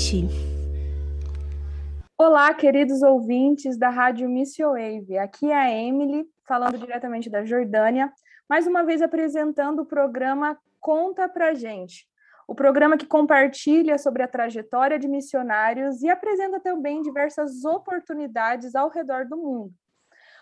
ouvinte. Olá, queridos ouvintes da Rádio Missio Wave. Aqui é a Emily, falando diretamente da Jordânia, mais uma vez apresentando o programa Conta Pra Gente. O programa que compartilha sobre a trajetória de missionários e apresenta também diversas oportunidades ao redor do mundo.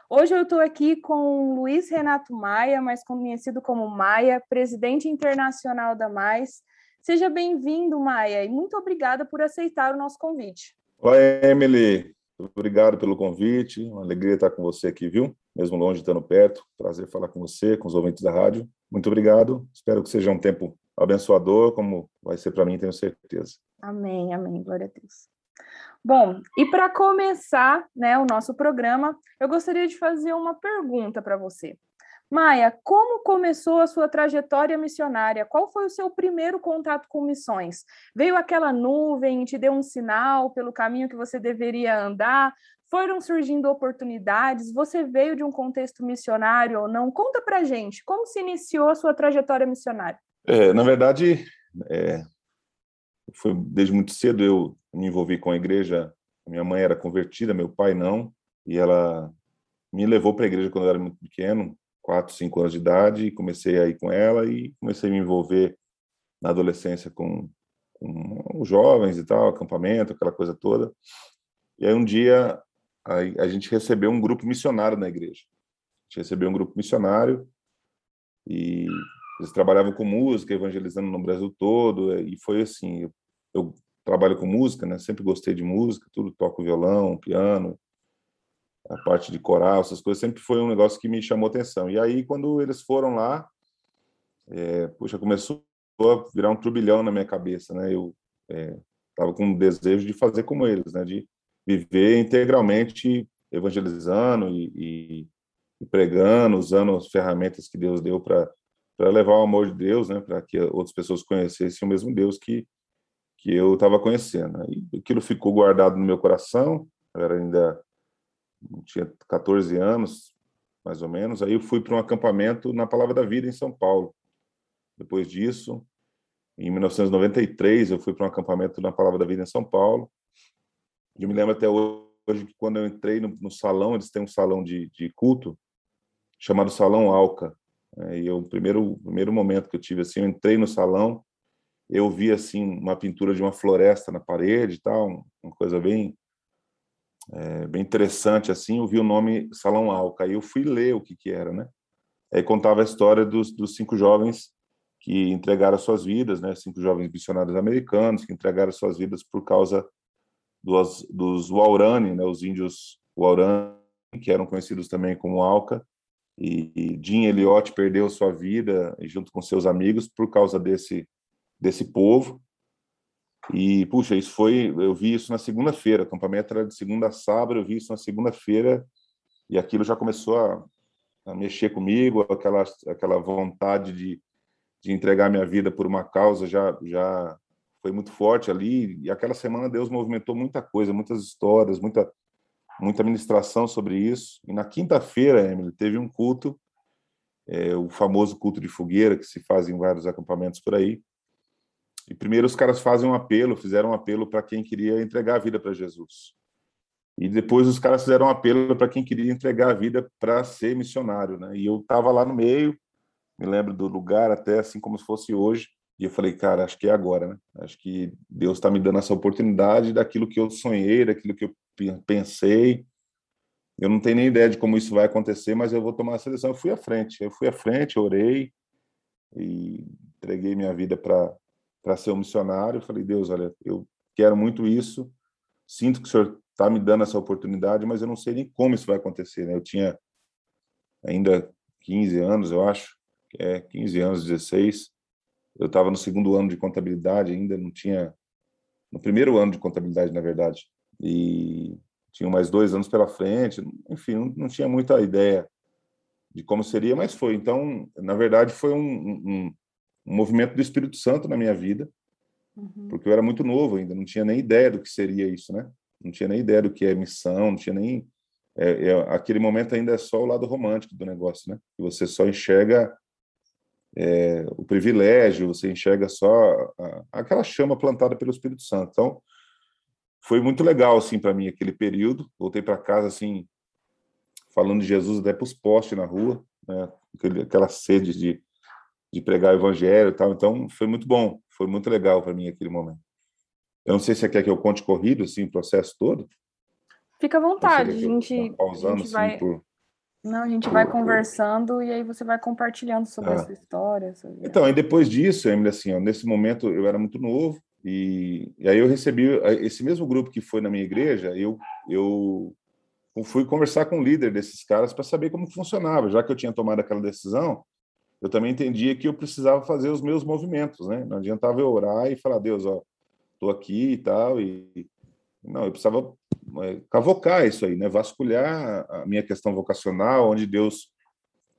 Hoje eu estou aqui com Luiz Renato Maia, mais conhecido como Maia, presidente internacional da Mais. Seja bem-vindo, Maia, e muito obrigada por aceitar o nosso convite. Oi, Emily. Obrigado pelo convite. Uma alegria estar com você aqui, viu? Mesmo longe, estando perto. Prazer falar com você, com os ouvintes da rádio. Muito obrigado. Espero que seja um tempo abençoador, como vai ser para mim, tenho certeza. Amém, amém. Glória a Deus. Bom, e para começar né, o nosso programa, eu gostaria de fazer uma pergunta para você. Maia, como começou a sua trajetória missionária? Qual foi o seu primeiro contato com missões? Veio aquela nuvem te deu um sinal pelo caminho que você deveria andar? Foram surgindo oportunidades? Você veio de um contexto missionário ou não? Conta para gente, como se iniciou a sua trajetória missionária? É, na verdade, é, foi desde muito cedo eu me envolvi com a igreja. Minha mãe era convertida, meu pai não, e ela me levou para a igreja quando eu era muito pequeno, quatro, cinco anos de idade, e comecei a ir com ela e comecei a me envolver na adolescência com, com os jovens e tal, acampamento, aquela coisa toda. E aí um dia a, a gente recebeu um grupo missionário na igreja. A gente recebeu um grupo missionário e eles trabalhavam com música, evangelizando no Brasil todo, e foi assim, eu, eu trabalho com música, né? Sempre gostei de música, tudo toco violão, piano, a parte de coral, essas coisas sempre foi um negócio que me chamou atenção. E aí quando eles foram lá, é, puxa, começou a virar um turbilhão na minha cabeça, né? Eu estava é, com um desejo de fazer como eles, né? De viver integralmente evangelizando e, e, e pregando, usando as ferramentas que Deus deu para para levar o amor de Deus, né, para que outras pessoas conhecessem o mesmo Deus que que eu estava conhecendo. E aquilo ficou guardado no meu coração. Eu era ainda tinha 14 anos, mais ou menos. Aí eu fui para um acampamento na Palavra da Vida em São Paulo. Depois disso, em 1993, eu fui para um acampamento na Palavra da Vida em São Paulo. Eu me lembro até hoje que quando eu entrei no, no salão, eles têm um salão de, de culto chamado Salão Alca. É, e o primeiro, primeiro momento que eu tive, assim, eu entrei no salão, eu vi, assim, uma pintura de uma floresta na parede e tal, uma coisa bem, é, bem interessante, assim, eu vi o nome Salão Alca, aí eu fui ler o que que era, né? Aí contava a história dos, dos cinco jovens que entregaram suas vidas, né? Cinco jovens missionários americanos que entregaram suas vidas por causa dos, dos Waurani, né? Os índios Waurani, que eram conhecidos também como Alca, e, Jim Elliot perdeu sua vida junto com seus amigos por causa desse desse povo. E puxa, isso foi, eu vi isso na segunda-feira, acampamento era de segunda a sábado, eu vi isso na segunda-feira e aquilo já começou a, a, mexer comigo, aquela aquela vontade de, de entregar minha vida por uma causa já já foi muito forte ali e aquela semana Deus movimentou muita coisa, muitas histórias, muita muita ministração sobre isso. E na quinta-feira, Emily, teve um culto, é, o famoso culto de fogueira, que se faz em vários acampamentos por aí. E primeiro os caras fazem um apelo, fizeram um apelo para quem queria entregar a vida para Jesus. E depois os caras fizeram um apelo para quem queria entregar a vida para ser missionário, né? E eu estava lá no meio, me lembro do lugar até assim como se fosse hoje, e eu falei, cara, acho que é agora, né? Acho que Deus está me dando essa oportunidade daquilo que eu sonhei, daquilo que eu pensei. Eu não tenho nem ideia de como isso vai acontecer, mas eu vou tomar a seleção. Eu fui à frente, eu fui à frente, orei e entreguei minha vida para para ser um missionário. Eu falei, Deus, olha, eu quero muito isso. Sinto que o Senhor está me dando essa oportunidade, mas eu não sei nem como isso vai acontecer. Né? Eu tinha ainda 15 anos, eu acho, é 15 anos, 16. Eu estava no segundo ano de contabilidade ainda, não tinha no primeiro ano de contabilidade, na verdade e tinha mais dois anos pela frente, enfim, não, não, tinha muita ideia de como seria, mas foi. Então, na verdade, foi um, um, um movimento do Espírito Santo na minha vida, uhum. porque eu era muito novo ainda, não tinha nem ideia do que seria isso, né? Não tinha nem ideia do que é missão, não tinha nem. É, é, aquele momento ainda é só o lado romântico do negócio, né? Que você só enxerga é, o privilégio, você enxerga só a, aquela chama plantada pelo Espírito Santo. Então, foi muito legal assim para mim aquele período. Voltei para casa assim falando de Jesus até para os postes na rua, né? aquela sede de, de pregar o evangelho e tal. Então foi muito bom, foi muito legal para mim aquele momento. Eu não sei se você quer que eu conte corrido assim o processo todo. Fica à vontade, a gente, pausando, a gente vai assim, por... Não, a gente vai conversando e aí você vai compartilhando sobre ah. essa história. Sobre... Então, aí depois disso, Emily, assim, ó, nesse momento eu era muito novo, e, e, aí eu recebi esse mesmo grupo que foi na minha igreja, eu eu fui conversar com o líder desses caras para saber como funcionava, já que eu tinha tomado aquela decisão, eu também entendia que eu precisava fazer os meus movimentos, né? Não adiantava eu orar e falar, Deus, ó, tô aqui e tal, e não, eu precisava é, cavocar isso aí, né? Vasculhar a minha questão vocacional, onde Deus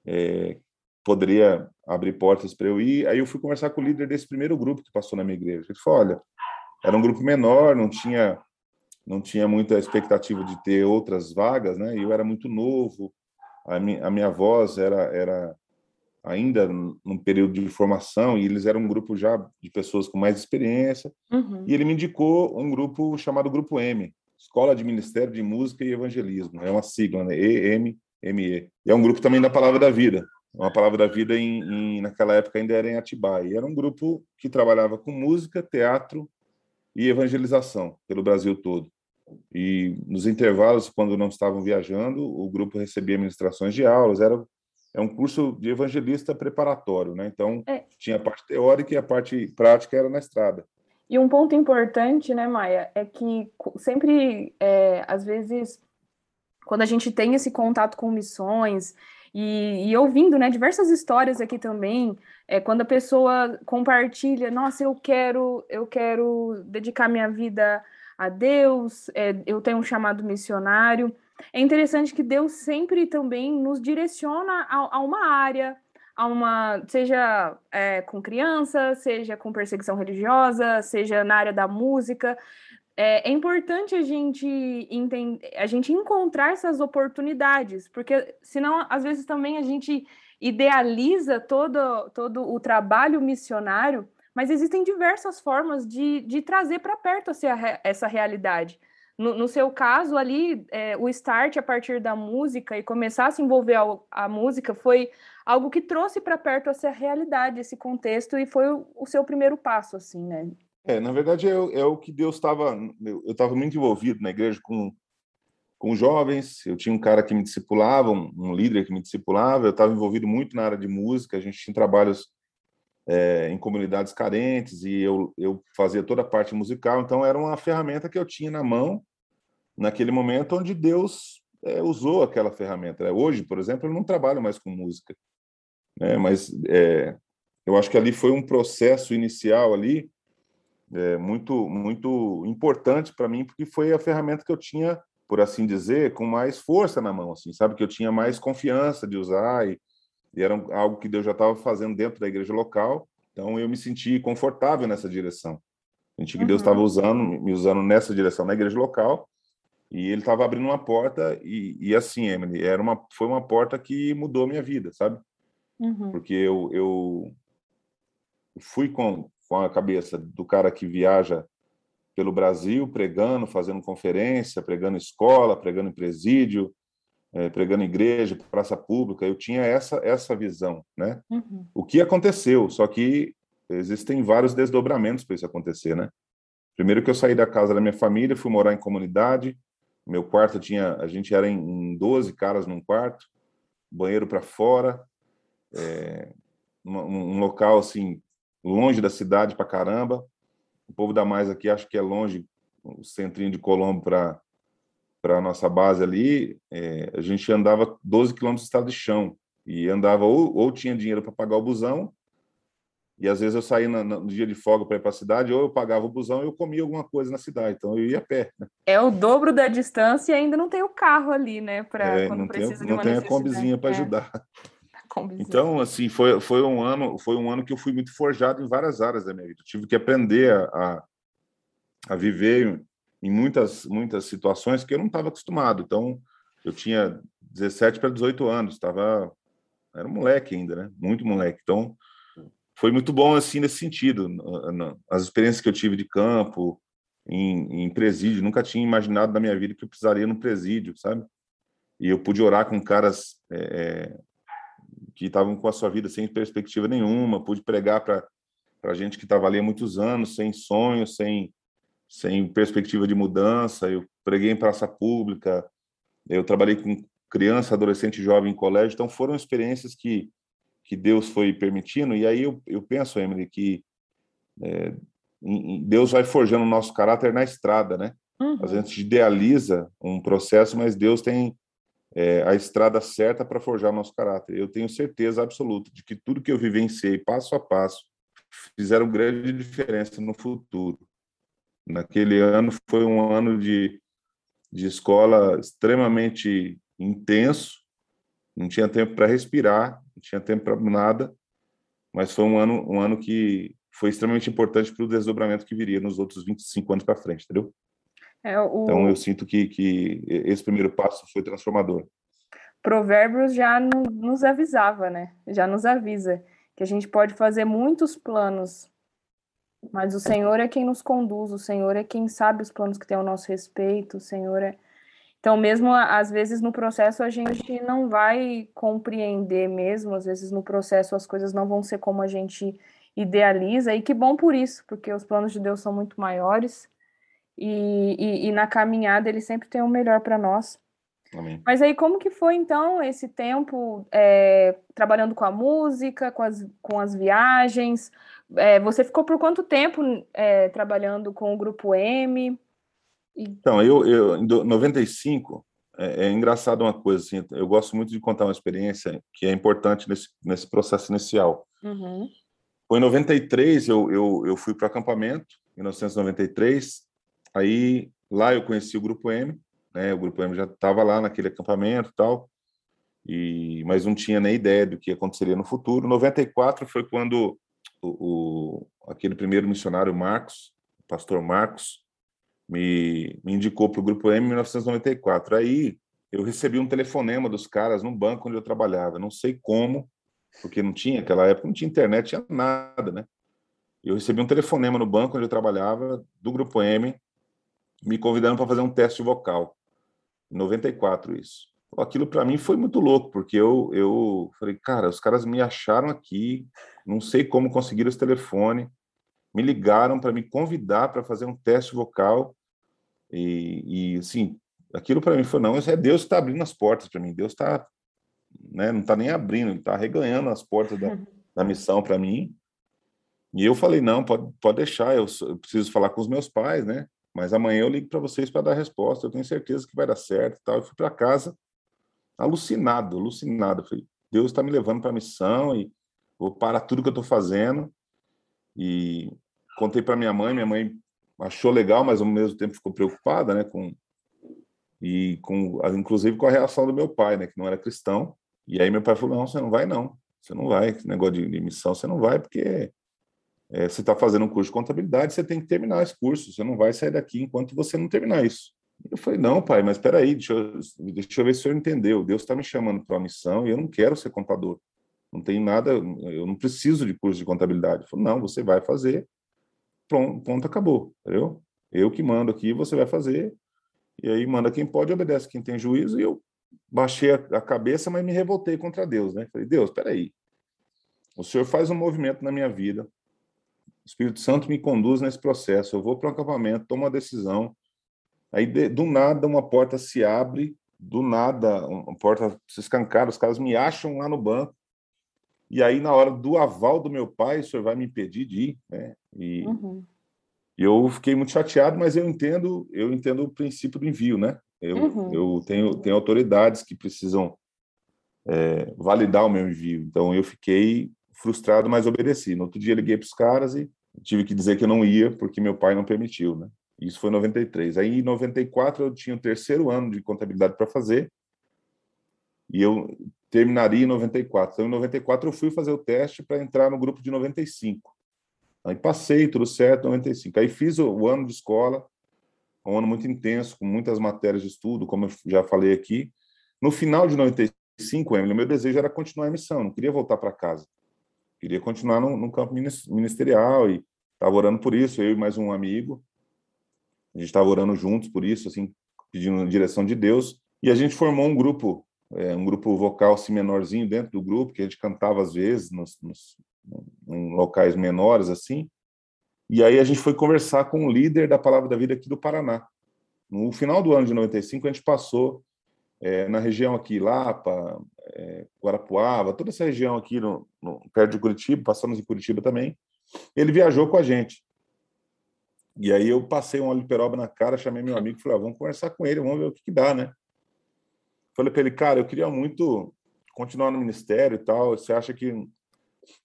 é, poderia abrir portas para eu ir. Aí eu fui conversar com o líder desse primeiro grupo que passou na minha igreja. Ele falou: olha, era um grupo menor, não tinha não tinha muita expectativa de ter outras vagas, né? E eu era muito novo, a minha, a minha voz era era ainda num período de formação e eles eram um grupo já de pessoas com mais experiência. Uhum. E ele me indicou um grupo chamado Grupo M, Escola de Ministério de Música e Evangelismo. É uma sigla, né? EMME. E é um grupo também da Palavra da Vida uma palavra da vida em, em, naquela época ainda era em Atibaia. E era um grupo que trabalhava com música, teatro e evangelização pelo Brasil todo. E nos intervalos, quando não estavam viajando, o grupo recebia ministrações de aulas. Era é um curso de evangelista preparatório, né? Então é. tinha a parte teórica e a parte prática era na estrada. E um ponto importante, né, Maia, é que sempre, é, às vezes, quando a gente tem esse contato com missões e, e, ouvindo né, diversas histórias aqui também, é, quando a pessoa compartilha, nossa, eu quero, eu quero dedicar minha vida a Deus, é, eu tenho um chamado missionário. É interessante que Deus sempre também nos direciona a, a uma área, a uma, seja é, com criança, seja com perseguição religiosa, seja na área da música é, é, importante a gente entender, a gente encontrar essas oportunidades, porque senão às vezes também a gente idealiza todo, todo o trabalho missionário, mas existem diversas formas de, de trazer para perto essa, essa realidade. No, no, seu caso ali, é, o start a partir da música e começar a se envolver a, a música foi algo que trouxe para perto essa realidade, esse contexto, e foi o, o seu primeiro passo, assim, né? É, na verdade é, é o que Deus estava. Eu estava muito envolvido na igreja com com jovens. Eu tinha um cara que me discipulava, um, um líder que me discipulava. Eu estava envolvido muito na área de música. A gente tinha trabalhos é, em comunidades carentes e eu eu fazia toda a parte musical. Então era uma ferramenta que eu tinha na mão naquele momento onde Deus é, usou aquela ferramenta. Né? Hoje, por exemplo, eu não trabalho mais com música, né? Mas é, eu acho que ali foi um processo inicial ali é, muito muito importante para mim porque foi a ferramenta que eu tinha por assim dizer com mais força na mão assim sabe que eu tinha mais confiança de usar e, e era algo que Deus já estava fazendo dentro da igreja local então eu me senti confortável nessa direção senti que uhum. Deus estava usando me usando nessa direção na igreja local e ele estava abrindo uma porta e, e assim Emily era uma foi uma porta que mudou minha vida sabe uhum. porque eu, eu fui com com a cabeça do cara que viaja pelo Brasil pregando, fazendo conferência, pregando escola, pregando em presídio, é, pregando igreja, praça pública. Eu tinha essa essa visão, né? Uhum. O que aconteceu? Só que existem vários desdobramentos para isso acontecer, né? Primeiro que eu saí da casa da minha família, fui morar em comunidade. Meu quarto tinha, a gente era em, 12 caras num quarto, banheiro para fora, é, um, um local assim longe da cidade para caramba. O povo da Mais aqui acho que é longe, o centrinho de Colombo para para a nossa base ali, é, a gente andava 12 quilômetros de estado de chão e andava ou, ou tinha dinheiro para pagar o busão e às vezes eu saía no, no dia de folga para ir para a cidade ou eu pagava o busão e eu comia alguma coisa na cidade, então eu ia a pé. Né? É o dobro da distância e ainda não tem o carro ali, né? Para é, quando não precisa tem, de uma Não tem a combizinha para é. ajudar. Então, assim, foi, foi um ano foi um ano que eu fui muito forjado em várias áreas da minha vida. Eu tive que aprender a, a, a viver em muitas muitas situações que eu não estava acostumado. Então, eu tinha 17 para 18 anos, estava era um moleque ainda, né? Muito moleque. Então, foi muito bom assim nesse sentido. As experiências que eu tive de campo, em, em presídio, nunca tinha imaginado na minha vida que eu precisaria no presídio, sabe? E eu pude orar com caras é, é que estavam com a sua vida sem perspectiva nenhuma, pude pregar para gente que estava ali há muitos anos, sem sonho, sem, sem perspectiva de mudança. Eu preguei em praça pública, eu trabalhei com criança, adolescente, jovem em colégio, então foram experiências que, que Deus foi permitindo. E aí eu, eu penso, Emily, que é, Deus vai forjando o nosso caráter na estrada, né? Uhum. Às vezes a gente idealiza um processo, mas Deus tem é, a estrada certa para forjar nosso caráter. Eu tenho certeza absoluta de que tudo que eu vivenciei passo a passo fizeram grande diferença no futuro. Naquele ano foi um ano de, de escola extremamente intenso, não tinha tempo para respirar, não tinha tempo para nada, mas foi um ano, um ano que foi extremamente importante para o desdobramento que viria nos outros 25 anos para frente, entendeu? É, o... Então eu sinto que, que esse primeiro passo foi transformador. Provérbios já nos avisava, né? Já nos avisa que a gente pode fazer muitos planos, mas o Senhor é quem nos conduz, o Senhor é quem sabe os planos que tem ao nosso respeito, o Senhor é. Então, mesmo às vezes no processo a gente não vai compreender mesmo, às vezes no processo as coisas não vão ser como a gente idealiza, e que bom por isso, porque os planos de Deus são muito maiores e, e, e na caminhada ele sempre tem o melhor para nós. Amém. Mas aí, como que foi então esse tempo é, trabalhando com a música, com as, com as viagens? É, você ficou por quanto tempo é, trabalhando com o Grupo M? Então, eu, eu em 95, é, é, engraçado uma coisa, assim, eu gosto muito de contar uma experiência que é importante nesse, nesse processo inicial. Uhum. Foi em 93, eu, eu, eu fui para o acampamento, em 1993, Aí lá eu conheci o Grupo M, né? O Grupo M já estava lá naquele acampamento e tal, e mas não tinha nem ideia do que aconteceria no futuro. 94 foi quando o, o aquele primeiro missionário Marcos, o pastor Marcos, me, me indicou para o Grupo M em 1994. Aí eu recebi um telefonema dos caras no banco onde eu trabalhava. Não sei como, porque não tinha, aquela época não tinha internet, tinha nada, né? Eu recebi um telefonema no banco onde eu trabalhava, do Grupo M, me convidando para fazer um teste vocal. Em 94, isso. Aquilo para mim foi muito louco, porque eu, eu falei, cara, os caras me acharam aqui, não sei como conseguiram esse telefone, me ligaram para me convidar para fazer um teste vocal. E, e assim, aquilo para mim foi, não, isso é Deus que está abrindo as portas para mim, Deus está, né, não está nem abrindo, ele está reganhando as portas da, da missão para mim. E eu falei, não, pode, pode deixar, eu, eu preciso falar com os meus pais, né? mas amanhã eu ligo para vocês para dar resposta. Eu tenho certeza que vai dar certo tal. Eu fui para casa alucinado, alucinado. falei, Deus está me levando para a missão e vou parar tudo que eu estou fazendo. E contei para minha mãe. Minha mãe achou legal, mas ao mesmo tempo ficou preocupada, né? Com e com inclusive com a reação do meu pai, né? Que não era cristão. E aí meu pai falou: não, você não vai não. Você não vai. Esse negócio de, de missão, você não vai porque é, você está fazendo um curso de contabilidade, você tem que terminar esse curso, você não vai sair daqui enquanto você não terminar isso. Eu falei, não, pai, mas espera aí, deixa deixa eu ver se o senhor entendeu. Deus está me chamando para uma missão e eu não quero ser contador. Não tem nada, eu não preciso de curso de contabilidade. Ele falou, não, você vai fazer, pronto, ponto, acabou, entendeu? Eu que mando aqui, você vai fazer, e aí manda quem pode, obedece quem tem juízo, e eu baixei a, cabeça, mas me revoltei contra Deus, né? Falei, Deus, espera aí, o senhor faz um movimento na minha vida, o Espírito Santo me conduz nesse processo. Eu vou para um acampamento, tomo uma decisão, aí do nada uma porta se abre, do nada uma porta se escancara, os caras me acham lá no banco. E aí, na hora do aval do meu pai, o senhor vai me impedir de ir, né? E uhum. eu fiquei muito chateado, mas eu entendo, eu entendo o princípio do envio, né? Eu, uhum. eu tenho, tenho autoridades que precisam é, validar o meu envio. Então, eu fiquei frustrado, mas obedeci. No outro dia, liguei para os caras e tive que dizer que eu não ia porque meu pai não permitiu, né? Isso foi em 93. Aí em 94 eu tinha o terceiro ano de contabilidade para fazer e eu terminaria em 94. Então em 94 eu fui fazer o teste para entrar no grupo de 95. Aí passei, tudo certo, 95. Aí fiz o, o ano de escola, um ano muito intenso, com muitas matérias de estudo, como eu já falei aqui. No final de 95, Emily, meu desejo era continuar a missão, não queria voltar para casa. Queria continuar no, no campo ministerial e estava orando por isso, eu e mais um amigo. A gente estava orando juntos por isso, assim, pedindo direção de Deus. E a gente formou um grupo, é, um grupo vocal assim, menorzinho dentro do grupo, que a gente cantava às vezes nos, nos em locais menores assim. E aí a gente foi conversar com o líder da Palavra da Vida aqui do Paraná. No final do ano de 95, a gente passou é, na região aqui, Lapa, é, Guarapuava, toda essa região aqui no, no, perto de Curitiba, passamos em Curitiba também. Ele viajou com a gente. E aí eu passei um óleo de peroba na cara, chamei meu amigo e falei, ah, vamos conversar com ele, vamos ver o que, que dá, né? Falei para ele, cara, eu queria muito continuar no ministério e tal, você acha que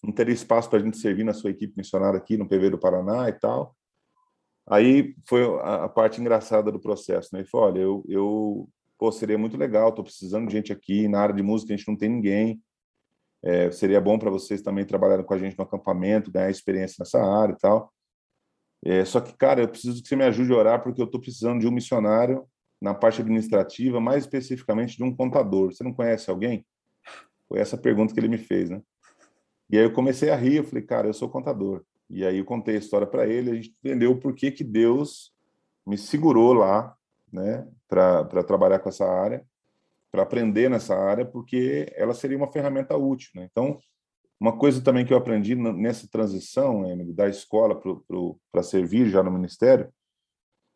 não teria espaço para a gente servir na sua equipe missionária aqui no PV do Paraná e tal? Aí foi a, parte engraçada do processo, né? Ele falou, olha, eu, eu pô, seria muito legal, estou precisando de gente aqui, na área de música a gente não tem ninguém, é, seria bom para vocês também trabalharem com a gente no acampamento, ganhar experiência nessa área e tal. É, só que, cara, eu preciso que você me ajude a orar, porque eu estou precisando de um missionário na parte administrativa, mais especificamente de um contador. Você não conhece alguém? Foi essa pergunta que ele me fez, né? E aí eu comecei a rir, eu falei, cara, eu sou contador. E aí eu contei a história para ele, a gente entendeu por que que Deus me segurou lá, né, para trabalhar com essa área, para aprender nessa área, porque ela seria uma ferramenta útil, né? Então, uma coisa também que eu aprendi nessa transição, Emily, da escola para servir já no ministério,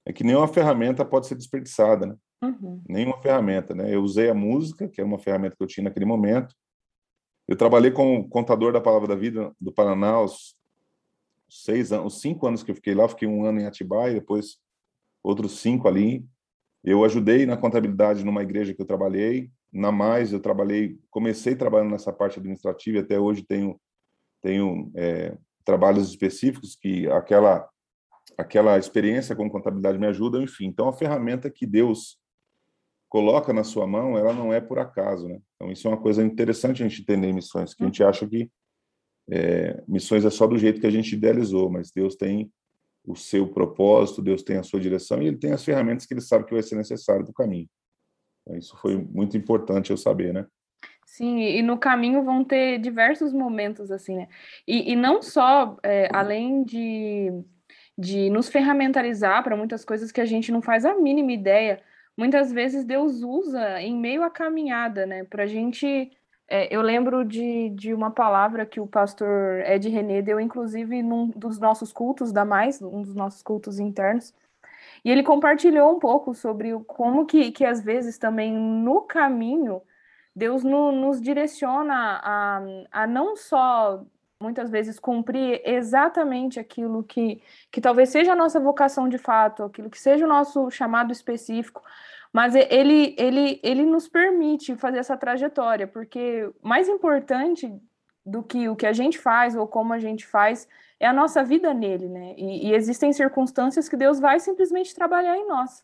é que nenhuma ferramenta pode ser desperdiçada, né? Uhum. Nenhuma ferramenta, né? Eu usei a música, que é uma ferramenta que eu tinha naquele momento. Eu trabalhei como contador da Palavra da Vida do Paraná os seis anos, os cinco anos que eu fiquei lá. Fiquei um ano em Atibaia, depois outros cinco ali. Eu ajudei na contabilidade numa igreja que eu trabalhei na mais eu trabalhei, comecei trabalhando nessa parte administrativa e até hoje tenho tenho é, trabalhos específicos que aquela aquela experiência com contabilidade me ajuda, enfim. Então a ferramenta que Deus coloca na sua mão, ela não é por acaso, né? Então isso é uma coisa interessante a gente entender em missões, que a gente acha que é, missões é só do jeito que a gente idealizou, mas Deus tem o seu propósito, Deus tem a sua direção e Ele tem as ferramentas que Ele sabe que vai ser necessário do caminho. Isso foi muito importante eu saber, né? Sim, e no caminho vão ter diversos momentos assim, né? E, e não só, é, além de, de nos ferramentalizar para muitas coisas que a gente não faz a mínima ideia, muitas vezes Deus usa em meio à caminhada, né? Para a gente. É, eu lembro de, de uma palavra que o pastor Ed René deu, inclusive, num dos nossos cultos da Mais, um dos nossos cultos internos, e ele compartilhou um pouco sobre como que, que às vezes também no caminho Deus no, nos direciona a, a não só muitas vezes cumprir exatamente aquilo que, que talvez seja a nossa vocação de fato, aquilo que seja o nosso chamado específico, mas ele, ele, ele nos permite fazer essa trajetória, porque mais importante do que o que a gente faz ou como a gente faz é a nossa vida nele, né? E, e existem circunstâncias que Deus vai simplesmente trabalhar em nós.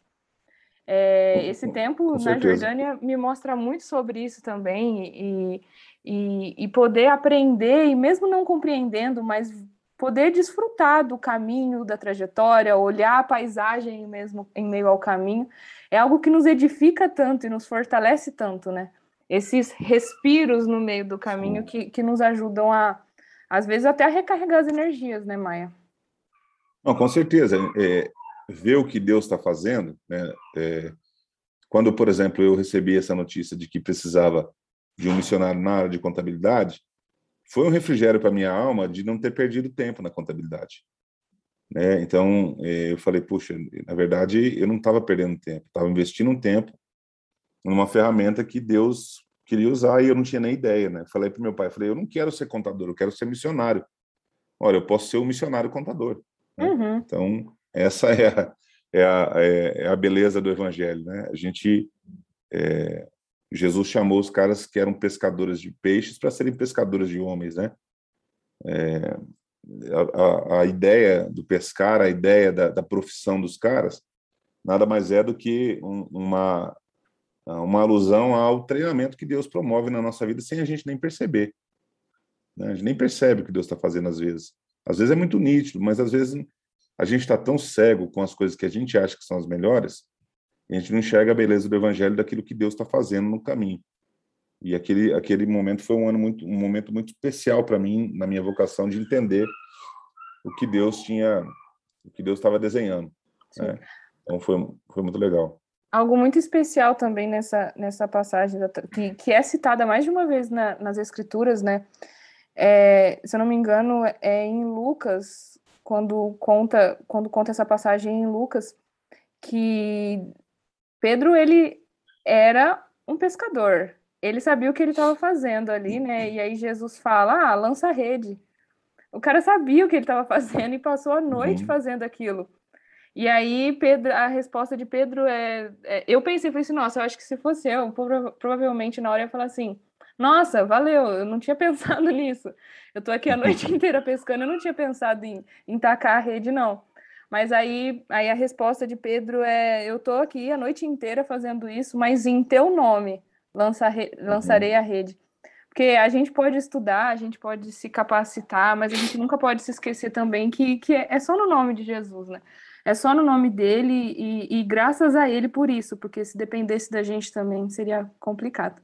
É, esse tempo na Jordânia me mostra muito sobre isso também e, e, e, poder aprender e mesmo não compreendendo, mas poder desfrutar do caminho, da trajetória, olhar a paisagem mesmo em meio ao caminho, é algo que nos edifica tanto e nos fortalece tanto, né? Esses respiros no meio do caminho que, que nos ajudam a, às vezes até a recarregar as energias, né, Maia? Não, com certeza. É, ver o que Deus está fazendo, né? É, quando, por exemplo, eu recebi essa notícia de que precisava de um missionário na área de contabilidade, foi um refrigério para minha alma de não ter perdido tempo na contabilidade. Né? Então, é, eu falei, puxa, na verdade, eu não estava perdendo tempo, estava investindo um tempo numa ferramenta que Deus queria usar e eu não tinha nem ideia, né? Falei para meu pai, falei, eu não quero ser contador, eu quero ser missionário. Olha, eu posso ser um missionário contador. Né? Uhum. Então, essa é a, é, a, é a beleza do evangelho, né? A gente... É, Jesus chamou os caras que eram pescadores de peixes para serem pescadores de homens, né? É, a, a, ideia do pescar, a ideia da, da, profissão dos caras, nada mais é do que um, uma uma alusão ao treinamento que Deus promove na nossa vida sem a gente nem perceber. Né? A gente nem percebe o que Deus está fazendo às vezes. Às vezes é muito nítido, mas às vezes a gente está tão cego com as coisas que a gente acha que são as melhores, a gente não enxerga a beleza do Evangelho daquilo que Deus está fazendo no caminho. E aquele aquele momento foi um ano muito um momento muito especial para mim na minha vocação de entender o que Deus tinha, o que Deus estava desenhando. Né? Então foi, foi muito legal. Algo muito especial também nessa, nessa passagem, que, que é citada mais de uma vez na, nas Escrituras, né? É, se eu não me engano, é em Lucas, quando conta, quando conta essa passagem em Lucas, que Pedro, ele era um pescador, ele sabia o que ele estava fazendo ali, né? E aí Jesus fala: ah, lança a rede. O cara sabia o que ele estava fazendo e passou a noite uhum. fazendo aquilo. E aí, Pedro, a resposta de Pedro é, é, Eu pensei, falei assim, nossa, eu acho que se fosse eu, provavelmente na hora eu ia falar assim: nossa, valeu, eu não tinha pensado nisso. Eu tô aqui a noite inteira pescando, eu não tinha pensado em, em tacar a rede, não. Mas aí, aí a resposta de Pedro é: eu tô aqui a noite inteira fazendo isso, mas em teu nome lançar, lançarei uhum. a rede. Porque a gente pode estudar, a gente pode se capacitar, mas a gente nunca pode se esquecer também que, que é só no nome de Jesus, né? É só no nome dele e, e graças a ele por isso, porque se dependesse da gente também seria complicado.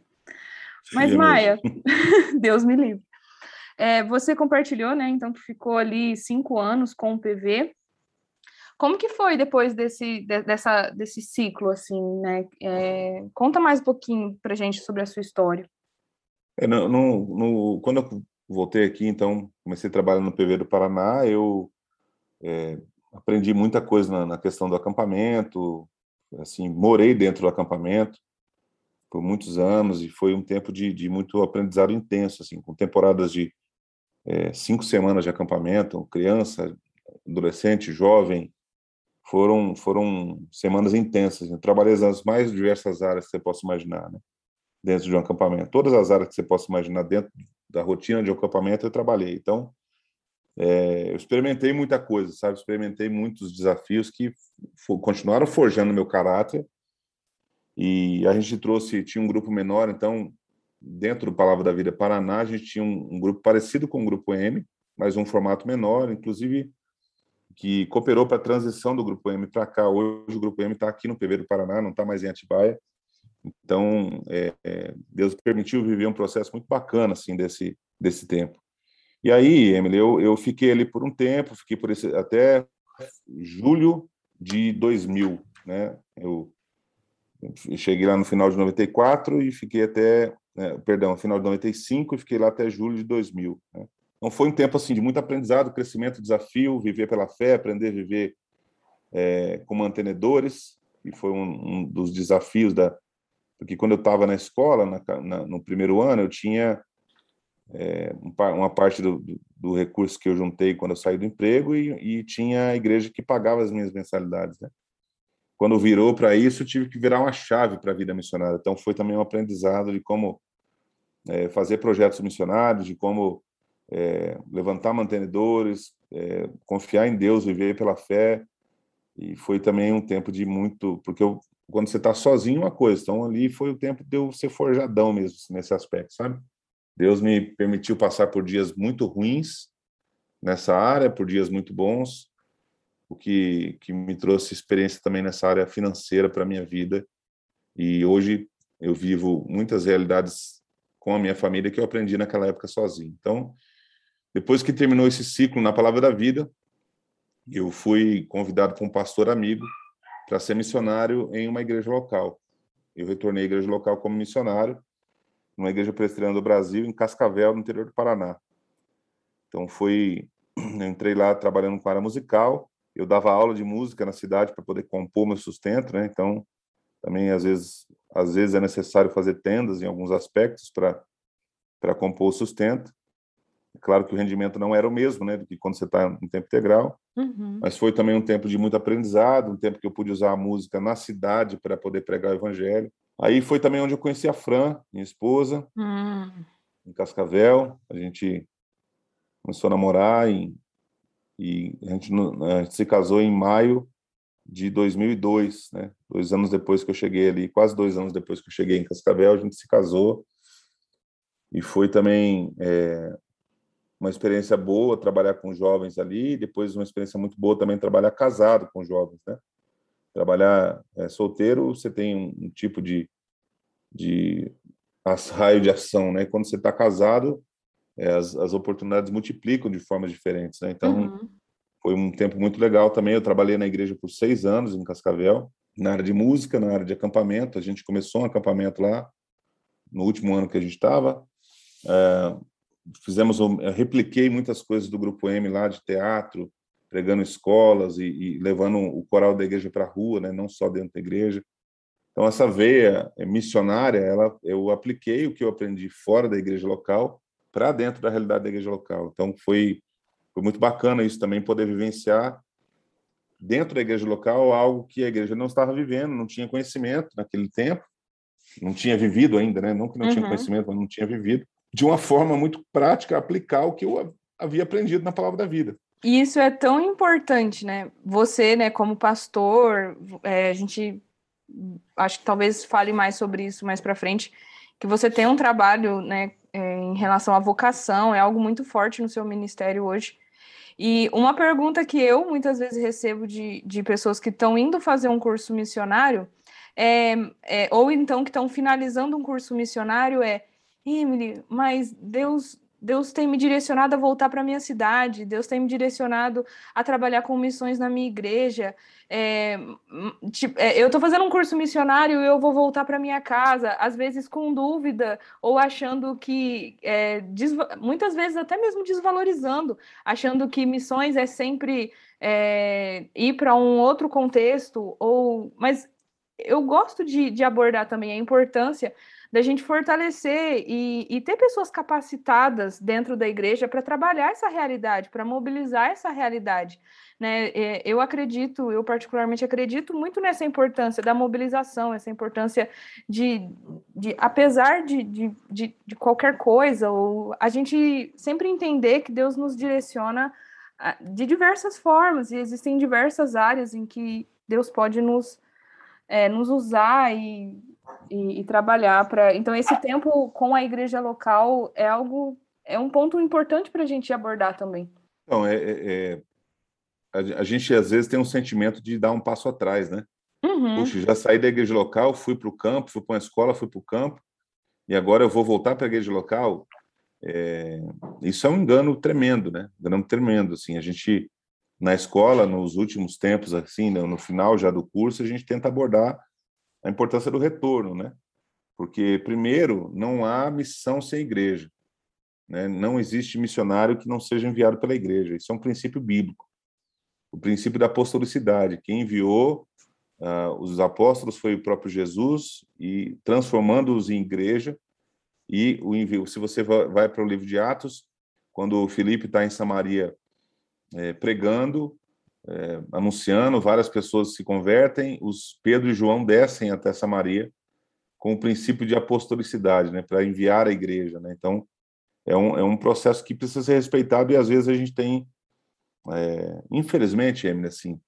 Mas, Maia, Deus me livre. É, você compartilhou, né? Então, que ficou ali cinco anos com o PV. Como que foi depois desse, de, dessa, desse ciclo, assim, né? É, conta mais um pouquinho para gente sobre a sua história. É, no, no, no, quando eu voltei aqui, então, comecei trabalhar no PV do Paraná, eu é, aprendi muita coisa na, na, questão do acampamento, assim, morei dentro do acampamento por muitos anos e foi um tempo de, de muito aprendizado intenso, assim, com temporadas de é, cinco semanas de acampamento, criança, adolescente, jovem, foram foram semanas intensas. Eu trabalhei nas mais diversas áreas que você possa imaginar, né? dentro de um acampamento. Todas as áreas que você possa imaginar dentro da rotina de um acampamento eu trabalhei. Então, é, eu experimentei muita coisa, sabe? Experimentei muitos desafios que continuaram forjando meu caráter. E a gente trouxe, tinha um grupo menor, então, dentro do Palavra da Vida Paraná, a gente tinha um, um grupo parecido com o Grupo M, mas um formato menor, inclusive que cooperou para a transição do Grupo M para cá. Hoje o Grupo M está aqui no PV do Paraná, não está mais em Atibaia. Então, é, é, Deus permitiu viver um processo muito bacana assim desse desse tempo. E aí, Emily, eu, eu fiquei ali por um tempo, fiquei por esse até julho de 2000, né? Eu, cheguei lá no final de 94 e fiquei até, né, perdão, final de 95 e fiquei lá até julho de 2000. Né? Então foi um tempo assim de muito aprendizado, crescimento, desafio, viver pela fé, aprender a viver é, com mantenedores, e foi um, um, dos desafios da, porque quando eu estava na escola, na, na, no primeiro ano, eu tinha é, uma parte do, do, recurso que eu juntei quando eu saí do emprego e, e tinha a igreja que pagava as minhas mensalidades. Né? Quando virou para isso, eu tive que virar uma chave para a vida missionária. Então, foi também um aprendizado de como é, fazer projetos missionários, de como é, levantar mantenedores, é, confiar em Deus, viver pela fé. E foi também um tempo de muito, porque eu quando você está sozinho, uma coisa. Então, ali foi o tempo de eu ser forjadão mesmo, nesse aspecto, sabe? Deus me permitiu passar por dias muito ruins nessa área, por dias muito bons, o que, que me trouxe experiência também nessa área financeira para a minha vida. E hoje eu vivo muitas realidades com a minha família que eu aprendi naquela época sozinho. Então, depois que terminou esse ciclo na Palavra da Vida, eu fui convidado por um pastor amigo para ser missionário em uma igreja local. Eu retornei à igreja local como missionário, numa igreja presbiteriana do Brasil, em Cascavel, no interior do Paraná. Então. Eu entrei lá trabalhando com área musical, eu dava aula de música na cidade para poder compor meu sustento, né? Então, também às vezes, às vezes é necessário fazer tendas em alguns aspectos para para compor o sustento. Claro que o rendimento não era o mesmo, né, do que quando você está em tempo integral, uhum. mas foi também um tempo de muito aprendizado, um tempo que eu pude usar a música na cidade para poder pregar o evangelho. Aí foi também onde eu conheci a Fran, minha esposa, uhum. em Cascavel. A gente começou a namorar e, e a, gente, a gente se casou em maio de 2002, né? Dois anos depois que eu cheguei ali, quase dois anos depois que eu cheguei em Cascavel, a gente se casou. E foi também é, uma experiência boa trabalhar com jovens ali, depois uma experiência muito boa também trabalhar casado com jovens, né? Trabalhar é, solteiro, você tem um, um tipo de, de raio de ação, né? Quando você está casado, é, as, as oportunidades multiplicam de formas diferentes, né? Então, uhum. foi um tempo muito legal também. Eu trabalhei na igreja por seis anos em Cascavel, na área de música, na área de acampamento. A gente começou um acampamento lá no último ano que a gente estava. É, fizemos, eu repliquei muitas coisas do Grupo M lá de teatro, pregando escolas e, e levando o coral da igreja para a rua, né? não só dentro da igreja. Então essa veia missionária, ela, eu apliquei o que eu aprendi fora da igreja local para dentro da realidade da igreja local. Então foi foi muito bacana isso também poder vivenciar dentro da igreja local algo que a igreja não estava vivendo, não tinha conhecimento naquele tempo, não tinha vivido ainda, né? Não que não uhum. tinha conhecimento, mas não tinha vivido de uma forma muito prática aplicar o que eu havia aprendido na palavra da vida. E isso é tão importante, né? Você, né, como pastor, é, a gente acho que talvez fale mais sobre isso mais para frente, que você tem um trabalho, né, é, em relação à vocação, é algo muito forte no seu ministério hoje. E uma pergunta que eu muitas vezes recebo de, de pessoas que estão indo fazer um curso missionário, é, é, ou então que estão finalizando um curso missionário, é Emily, mas Deus Deus tem me direcionado a voltar para minha cidade, Deus tem me direcionado a trabalhar com missões na minha igreja. É, tipo, é, eu estou fazendo um curso missionário e eu vou voltar para minha casa, às vezes com dúvida ou achando que, é, muitas vezes até mesmo desvalorizando, achando que missões é sempre é, ir para um outro contexto. ou Mas eu gosto de, de abordar também a importância da gente fortalecer e, e ter pessoas capacitadas dentro da igreja para trabalhar essa realidade, para mobilizar essa realidade. Né? É, eu acredito, eu particularmente acredito muito nessa importância da mobilização, essa importância de, de apesar de, de, de, de qualquer coisa, ou a gente sempre entender que Deus nos direciona ah, de diversas formas, e existem diversas áreas em que Deus pode nos, é, nos usar e e, e trabalhar para. Então, esse tempo com a igreja local é algo, é um ponto importante para a gente abordar também. Não, é, é, é a, gente às vezes tem um sentimento de dar um passo atrás, né? Uhum. Puxa, já saí da igreja local, fui para o campo, fui para uma escola, fui para o campo, e agora eu vou voltar para a igreja local. É, isso é um engano tremendo, né? Um engano tremendo, assim. A gente na escola, nos últimos tempos, assim, no final já do curso, a gente tenta abordar a importância do retorno, né? Porque, primeiro, não há missão sem igreja. Né? Não existe missionário que não seja enviado pela igreja. Isso é um princípio bíblico. O princípio da apostolicidade. Quem enviou uh, os apóstolos foi o próprio Jesus, e transformando-os em igreja. E o envio, se você vai para o livro de Atos, quando o Filipe está em Samaria é, pregando, é, anunciando, várias pessoas se convertem, os Pedro e João descem até Samaria com o princípio de apostolicidade, né, para enviar a igreja, né? Então é um, é um processo que precisa ser respeitado e às vezes a gente tem, é, infelizmente, Emily, assim,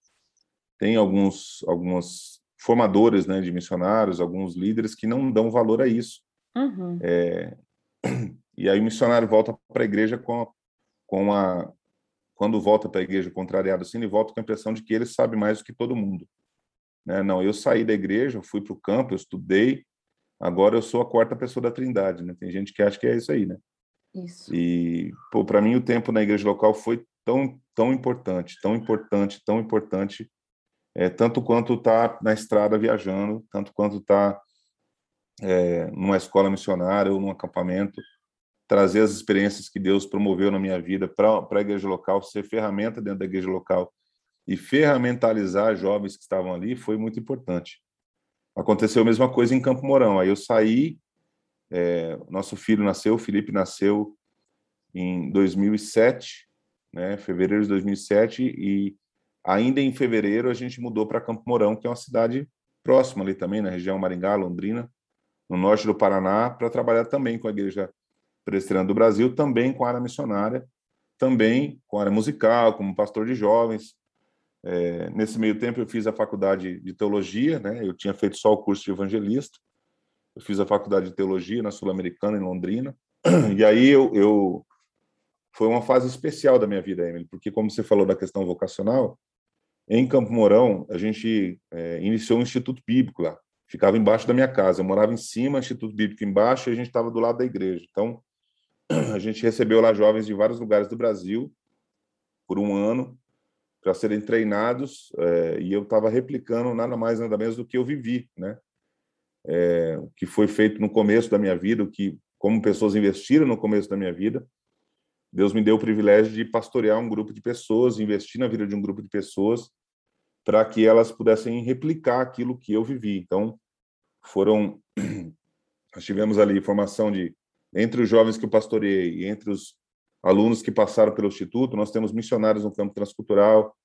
tem alguns algumas formadores, né, de missionários, alguns líderes que não dão valor a isso. Uhum. É, e aí o missionário volta para a igreja com, com a quando volta para a igreja contrariado assim, ele volta com a impressão de que ele sabe mais do que todo mundo. Né? Não, eu saí da igreja, fui para o campo, eu estudei, agora eu sou a quarta pessoa da Trindade, né? Tem gente que acha que é isso aí, né? Isso. E, para mim, o tempo na igreja local foi tão, tão importante, tão importante, tão importante, é, tanto quanto tá na estrada viajando, tanto quanto tá é, numa escola missionária ou num acampamento, trazer as experiências que Deus promoveu na minha vida para a igreja local, ser ferramenta dentro da igreja local e ferramentalizar jovens que estavam ali foi muito importante. Aconteceu a mesma coisa em Campo Mourão. Aí eu saí, é, nosso filho nasceu, o Felipe nasceu em 2007, né, fevereiro de 2007, e ainda em fevereiro a gente mudou para Campo Mourão, que é uma cidade próxima ali também, na região Maringá, Londrina, no norte do Paraná, para trabalhar também com a igreja presbiteriano do Brasil, também com a área missionária, também com a área musical, como pastor de jovens. É, nesse meio tempo, eu fiz a faculdade de teologia, né? Eu tinha feito só o curso de evangelista. Eu fiz a faculdade de teologia na Sul-Americana, em Londrina. E aí eu, eu foi uma fase especial da minha vida, Emily, porque como você falou da questão vocacional, em Campo Mourão a gente é, iniciou um instituto bíblico lá. Ficava embaixo da minha casa. Eu morava em cima, instituto bíblico embaixo, e a gente estava do lado da igreja. Então a gente recebeu lá jovens de vários lugares do Brasil por um ano para serem treinados é, e eu estava replicando nada mais nada menos do que eu vivi, né? É, o que foi feito no começo da minha vida, o que como pessoas investiram no começo da minha vida, Deus me deu o privilégio de pastorear um grupo de pessoas, investir na vida de um grupo de pessoas para que elas pudessem replicar aquilo que eu vivi. Então, foram nós tivemos ali formação de entre os jovens que eu pastoreei e entre os alunos que passaram pelo instituto, nós temos missionários no campo transcultural,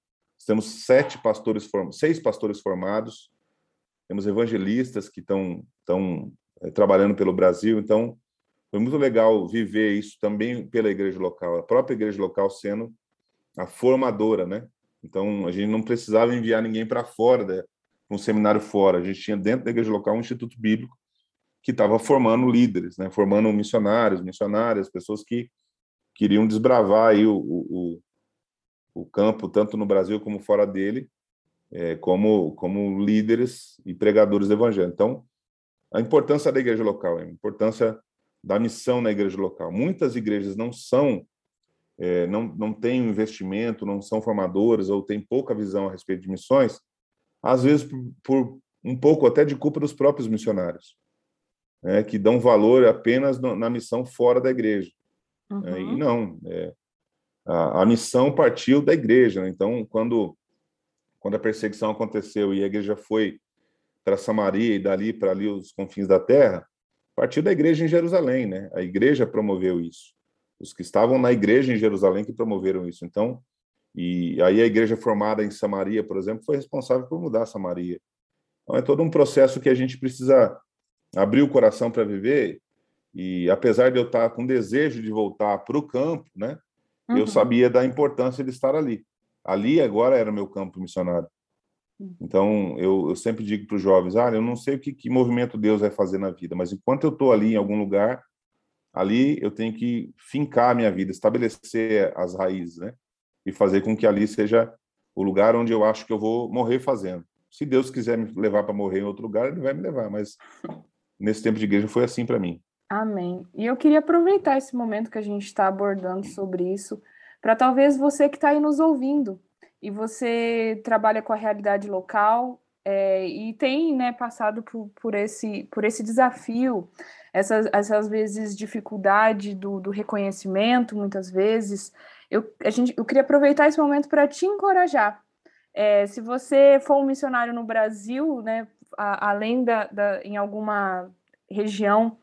temos sete pastores seis pastores formados, temos evangelistas que estão estão é, trabalhando pelo Brasil, então foi muito legal viver isso também pela igreja local, a própria igreja local sendo a formadora, né? Então a gente não precisava enviar ninguém para fora, né? um seminário fora, a gente tinha dentro da igreja local um instituto bíblico que estava formando líderes, né? Formando missionários, missionárias, pessoas que queriam desbravar aí o, o, o campo, tanto no Brasil como fora dele, é, como, como líderes e pregadores do evangelho. Então, a importância da igreja local, a importância da missão na igreja local. Muitas igrejas não são, é, não, não têm investimento, não são formadoras ou têm pouca visão a respeito de missões, às vezes por, por um pouco até de culpa dos próprios missionários, né, que dão valor apenas no, na missão fora da igreja. Uhum. É, e não, é, a, a, missão partiu da igreja. Né? Então, quando, quando a perseguição aconteceu e a igreja foi para Samaria e dali para ali os confins da terra, partiu da igreja em Jerusalém, né? A igreja promoveu isso. Os que estavam na igreja em Jerusalém que promoveram isso. Então, e aí a igreja formada em Samaria, por exemplo, foi responsável por mudar Samaria. Então é todo um processo que a gente precisa abrir o coração para viver e apesar de eu estar com desejo de voltar para o campo, né, uhum. eu sabia da importância de estar ali. Ali agora era meu campo missionário. Uhum. Então eu, eu sempre digo para os jovens: ah, eu não sei o que, que movimento Deus vai fazer na vida, mas enquanto eu estou ali em algum lugar, ali eu tenho que fincar a minha vida, estabelecer as raízes, né, e fazer com que ali seja o lugar onde eu acho que eu vou morrer fazendo. Se Deus quiser me levar para morrer em outro lugar, Ele vai me levar, mas nesse tempo de igreja foi assim para mim. Amém. E eu queria aproveitar esse momento que a gente está abordando sobre isso, para talvez você que está aí nos ouvindo e você trabalha com a realidade local é, e tem né, passado por, por, esse, por esse desafio, essas, essas vezes dificuldade do, do reconhecimento, muitas vezes, eu, a gente, eu queria aproveitar esse momento para te encorajar. É, se você for um missionário no Brasil, né, além da, da, em alguma região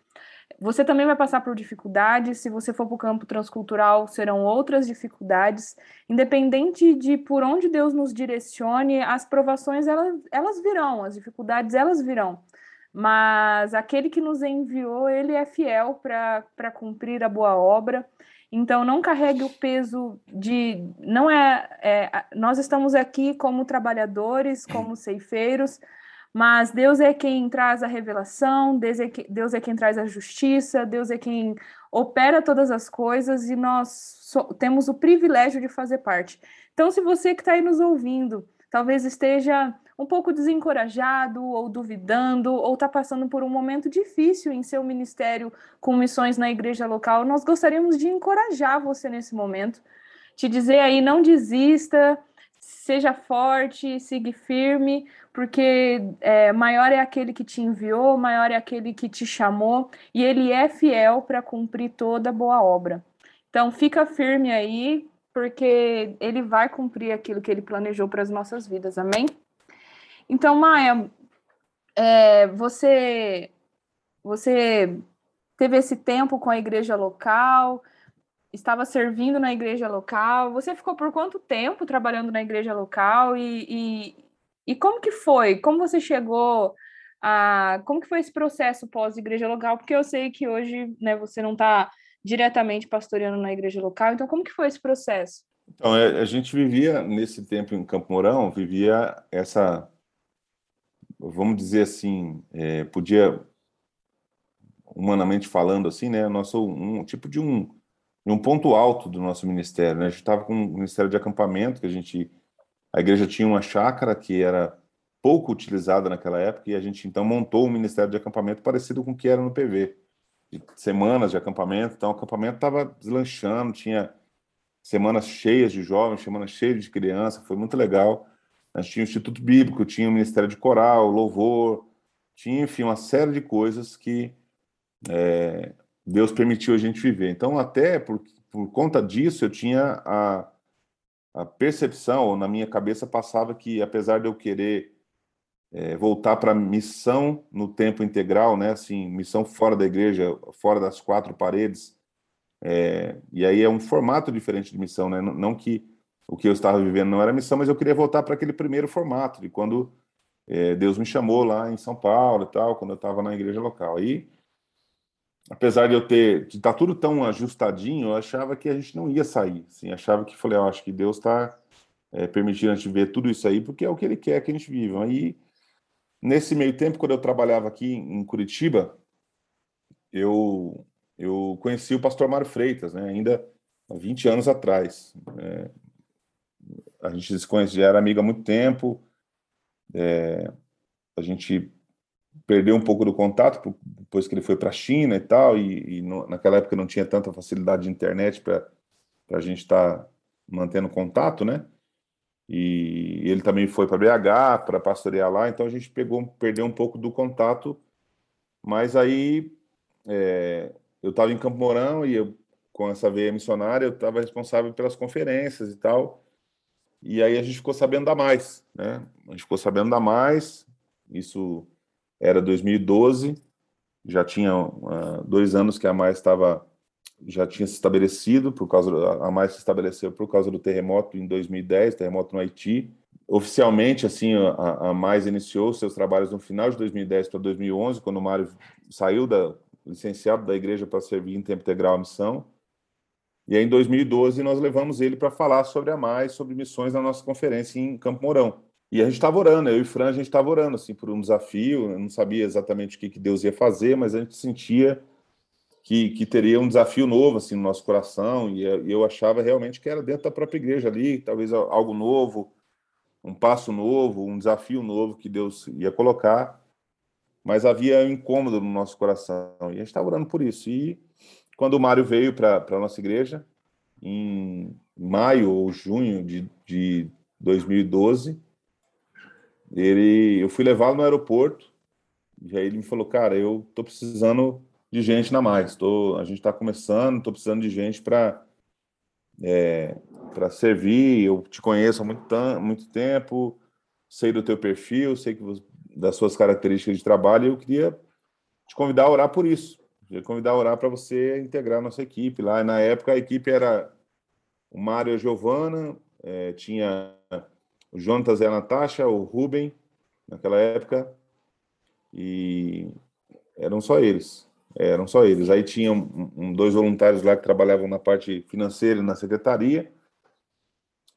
você também vai passar por dificuldades. Se você for para o campo transcultural, serão outras dificuldades. Independente de por onde Deus nos direcione, as provações elas, elas virão, as dificuldades elas virão. Mas aquele que nos enviou, ele é fiel para cumprir a boa obra. Então, não carregue o peso de. Não é, é. Nós estamos aqui como trabalhadores, como ceifeiros mas Deus é quem traz a revelação, Deus é, que, Deus é quem traz a justiça, Deus é quem opera todas as coisas e nós so, temos o privilégio de fazer parte. Então, se você que está aí nos ouvindo, talvez esteja um pouco desencorajado ou duvidando ou está passando por um momento difícil em seu ministério com missões na igreja local, nós gostaríamos de encorajar você nesse momento, te dizer aí não desista, seja forte, siga firme, porque é, maior é aquele que te enviou, maior é aquele que te chamou, e ele é fiel para cumprir toda boa obra. Então, fica firme aí, porque ele vai cumprir aquilo que ele planejou para as nossas vidas, amém? Então, Maia, é, você, você teve esse tempo com a igreja local, estava servindo na igreja local. Você ficou por quanto tempo trabalhando na igreja local e, e, e como que foi? Como você chegou a... Como que foi esse processo pós-igreja local? Porque eu sei que hoje né, você não está diretamente pastoreando na igreja local, então como que foi esse processo? Então, é, a gente vivia, nesse tempo em Campo Mourão, vivia essa, vamos dizer assim, é, podia, humanamente falando assim, né, nosso, um tipo de um, um ponto alto do nosso ministério, né, a gente estava com um ministério de acampamento, que a gente a igreja tinha uma chácara que era pouco utilizada naquela época e a gente então montou um ministério de acampamento parecido com o que era no PV, de semanas de acampamento. Então, o acampamento estava deslanchando, tinha semanas cheias de jovens, semanas cheias de criança, foi muito legal. A gente tinha o Instituto Bíblico, tinha o Ministério de Coral, Louvor, tinha, enfim, uma série de coisas que é, Deus permitiu a gente viver. Então, até por, por conta disso, eu tinha a, a percepção, na minha cabeça passava que, apesar de eu querer é, voltar para missão no tempo integral, né, assim, missão fora da igreja, fora das quatro paredes, é, e aí é um formato diferente de missão, né, não, não que o que eu estava vivendo não era missão, mas eu queria voltar para aquele primeiro formato, de quando é, Deus me chamou lá em São Paulo e tal, quando eu estava na igreja local. Aí, apesar de eu ter, de estar tá tudo tão ajustadinho, eu achava que a gente não ia sair. Assim, achava que, falei, eu acho que Deus está é, permitindo a gente ver tudo isso aí, porque é o que Ele quer que a gente viva. Aí, nesse meio tempo, quando eu trabalhava aqui em Curitiba, eu, eu conheci o pastor Mário Freitas, né, ainda há 20 anos atrás. É, a gente se conhece, já era amigo há muito tempo, é, a gente perdeu um pouco do contato depois que ele foi para a China e tal, e, e no, naquela época não tinha tanta facilidade de internet para a gente estar tá mantendo contato, né? E ele também foi para BH para pastorear lá, então a gente pegou, perdeu um pouco do contato, mas aí é, eu estava em Campo Mourão e eu, com essa veia missionária eu estava responsável pelas conferências e tal, e aí a gente ficou sabendo da mais, né? A gente ficou sabendo da mais, isso era 2012, já tinha uh, dois anos que a mais estava, já tinha se estabelecido, por causa, a mais se estabeleceu por causa do terremoto em 2010, terremoto no Haiti. Oficialmente, assim, a, a mais iniciou seus trabalhos no final de 2010 para 2011, quando o Mário saiu da licenciado da igreja para servir em tempo integral a missão. E aí, em 2012, nós levamos ele para falar sobre a mais, sobre missões na nossa conferência em Campo Mourão. E a gente estava orando, eu e Fran, a gente estava orando assim, por um desafio. Eu não sabia exatamente o que, que Deus ia fazer, mas a gente sentia que, que teria um desafio novo assim, no nosso coração. E eu achava realmente que era dentro da própria igreja ali, talvez algo novo, um passo novo, um desafio novo que Deus ia colocar. Mas havia um incômodo no nosso coração. E a gente estava orando por isso. E quando o Mário veio para a nossa igreja, em maio ou junho de, de 2012, ele, eu fui levá-lo no aeroporto, e aí ele me falou, cara, eu tô precisando de gente na mais, tô, a gente está começando, tô precisando de gente para é, para servir, eu te conheço há muito, muito tempo, sei do teu perfil, sei que das suas características de trabalho, e eu queria te convidar a orar por isso. Queria convidar a orar para você integrar a nossa equipe lá. Na época a equipe era o Mário e a Giovana, é, tinha o Jonatas e a Natasha, o Ruben, naquela época, e eram só eles. Eram só eles. Aí tinham um, um, dois voluntários lá que trabalhavam na parte financeira na secretaria.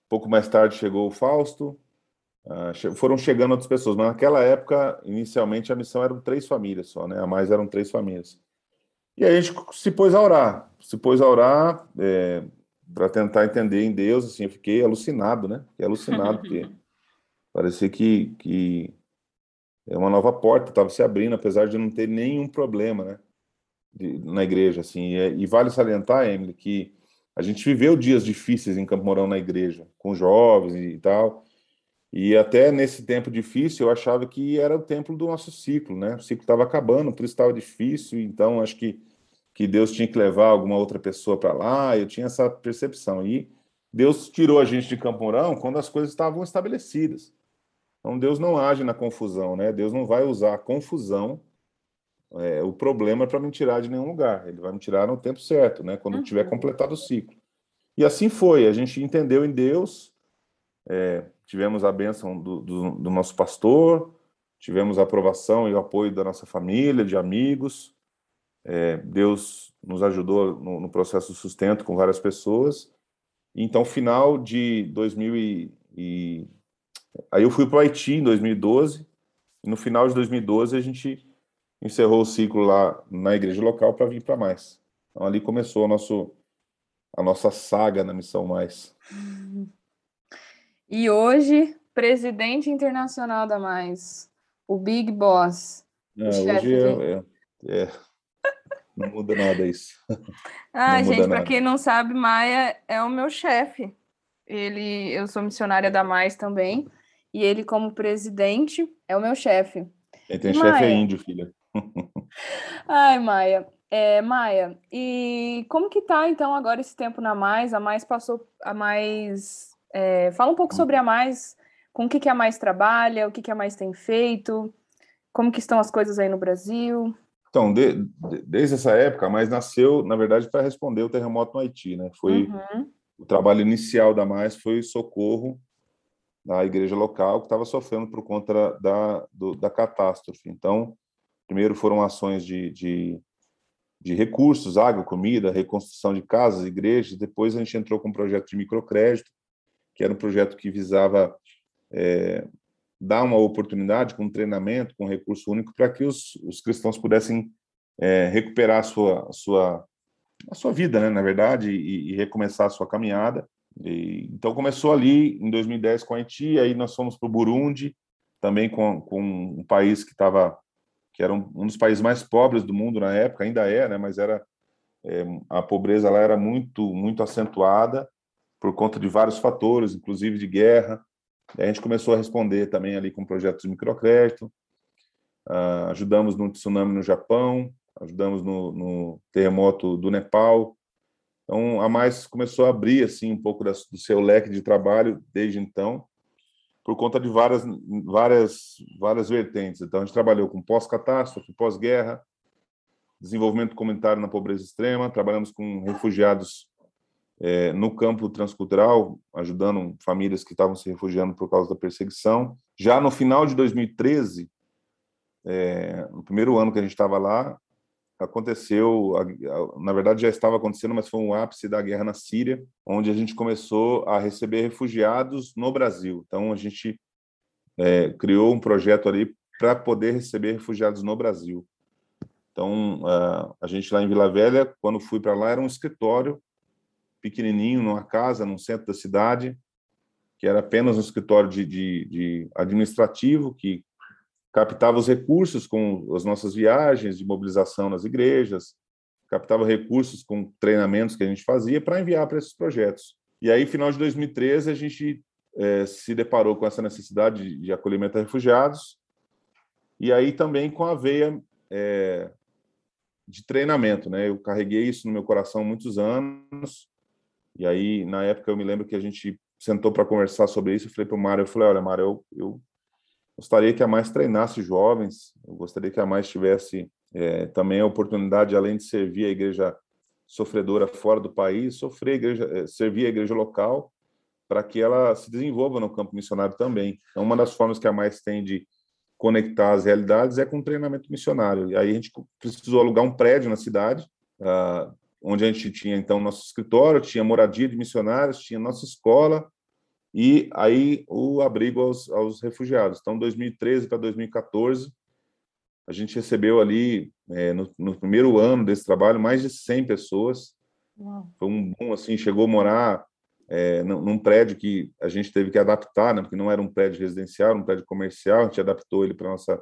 Pouco mais tarde chegou o Fausto. Uh, foram chegando outras pessoas, mas naquela época, inicialmente, a missão eram três famílias só, né? A mais eram três famílias. E aí a gente se pôs a orar. Se pôs a orar é, para tentar entender em Deus, assim, eu fiquei alucinado, né? Fiquei alucinado, porque parecia que, que é uma nova porta estava se abrindo, apesar de não ter nenhum problema, né? De, na igreja, assim. E, e, vale salientar, Emily, que a gente viveu dias difíceis em Campo Mourão na igreja, com jovens e tal. E até nesse tempo difícil, eu achava que era o tempo do nosso ciclo, né? O ciclo estava acabando, por isso estava difícil. Então, acho que que Deus tinha que levar alguma outra pessoa para lá, eu tinha essa percepção. E Deus tirou a gente de Campo Mourão quando as coisas estavam estabelecidas. Então Deus não age na confusão, né? Deus não vai usar a confusão, é, o problema para me tirar de nenhum lugar. Ele vai me tirar no tempo certo, né? Quando uhum. tiver completado o ciclo. E assim foi. A gente entendeu em Deus, é, tivemos a bênção do, do, do nosso pastor, tivemos a aprovação e o apoio da nossa família, de amigos. É, Deus nos ajudou no, no, processo de sustento com várias pessoas. Então, final de 2000 e, e... aí eu fui para o Haiti em 2012. E no final de 2012 a gente encerrou o ciclo lá na igreja local para vir para mais. Então ali começou o nosso a nossa saga na missão mais. E hoje, presidente internacional da Mais, o Big Boss. É, hoje é, é, é Não muda nada isso. Ah, gente, para quem não sabe, Maia é o meu chefe. Ele, eu sou missionária da Mais também, e ele, como presidente, é o meu chefe. Quem tem chefe é índio, filha. Ai, Maia. É, Maia, e como que tá então agora esse tempo na Mais? A Mais passou a Mais. É, fala um pouco sobre a Mais, com o que, que a Mais trabalha, o que, que a Mais tem feito, como que estão as coisas aí no Brasil. Então, de, de, desde essa época, a Mais nasceu, na verdade, para responder o terremoto no Haiti, né? Foi uhum. o trabalho inicial da Mais foi socorro da igreja local que estava sofrendo por conta da, do, da catástrofe. Então, primeiro foram ações de, de de recursos, água, comida, reconstrução de casas, igrejas. Depois a gente entrou com um projeto de microcrédito, que era um projeto que visava é, dar uma oportunidade com treinamento, com recurso único, para que os, os cristãos pudessem é, recuperar a sua, a sua, a sua vida, né, na verdade, e, e recomeçar a sua caminhada. E, então começou ali em 2010 com a Haiti, aí nós fomos para o Burundi, também com, com um país que estava que era um, um, dos países mais pobres do mundo na época, ainda é, né, mas era é, a pobreza lá era muito muito acentuada por conta de vários fatores, inclusive de guerra. A gente começou a responder também ali com projetos de microcrédito, uh, ajudamos no tsunami no Japão, ajudamos no, no, terremoto do Nepal. Então, a Mais começou a abrir assim um pouco das, do seu leque de trabalho desde então por conta de várias, várias, várias vertentes. Então, a gente trabalhou com pós-catástrofe, pós-guerra, desenvolvimento comunitário na pobreza extrema, trabalhamos com refugiados é, no campo transcultural, ajudando famílias que estavam se refugiando por causa da perseguição. Já no final de 2013, é, no primeiro ano que a gente estava lá, aconteceu, na verdade já estava acontecendo, mas foi um ápice da guerra na Síria, onde a gente começou a receber refugiados no Brasil. Então a gente é, criou um projeto ali para poder receber refugiados no Brasil. Então a gente lá em Vila Velha, quando fui para lá, era um escritório pequenininho, numa casa, no centro da cidade, que era apenas um escritório de, de, de administrativo que captava os recursos com as nossas viagens de mobilização nas igrejas, captava recursos com treinamentos que a gente fazia para enviar para esses projetos. E aí, final de 2013, a gente é, se deparou com essa necessidade de, de, acolhimento a refugiados e aí também com a veia é, de treinamento, né? Eu carreguei isso no meu coração muitos anos e aí, na época, eu me lembro que a gente sentou para conversar sobre isso. Eu falei para o Mário, eu falei, olha, Mário, eu, eu Gostaria que a Mais treinasse jovens, eu gostaria que a Mais tivesse é, também a oportunidade, além de servir a igreja sofredora fora do país, sofrer a igreja, é, servir a igreja local, para que ela se desenvolva no campo missionário também. Então, uma das formas que a Mais tem de conectar as realidades é com treinamento missionário. E aí a gente precisou alugar um prédio na cidade, uh, onde a gente tinha então nosso escritório, tinha moradia de missionários, tinha nossa escola, e aí o abrigo aos, aos refugiados. Então, 2013 para 2014, a gente recebeu ali, é, no, no, primeiro ano desse trabalho, mais de 100 pessoas. Uau. Foi um bom, assim, chegou a morar é, num, prédio que a gente teve que adaptar, né, porque não era um prédio residencial, era um prédio comercial, a gente adaptou ele para nossa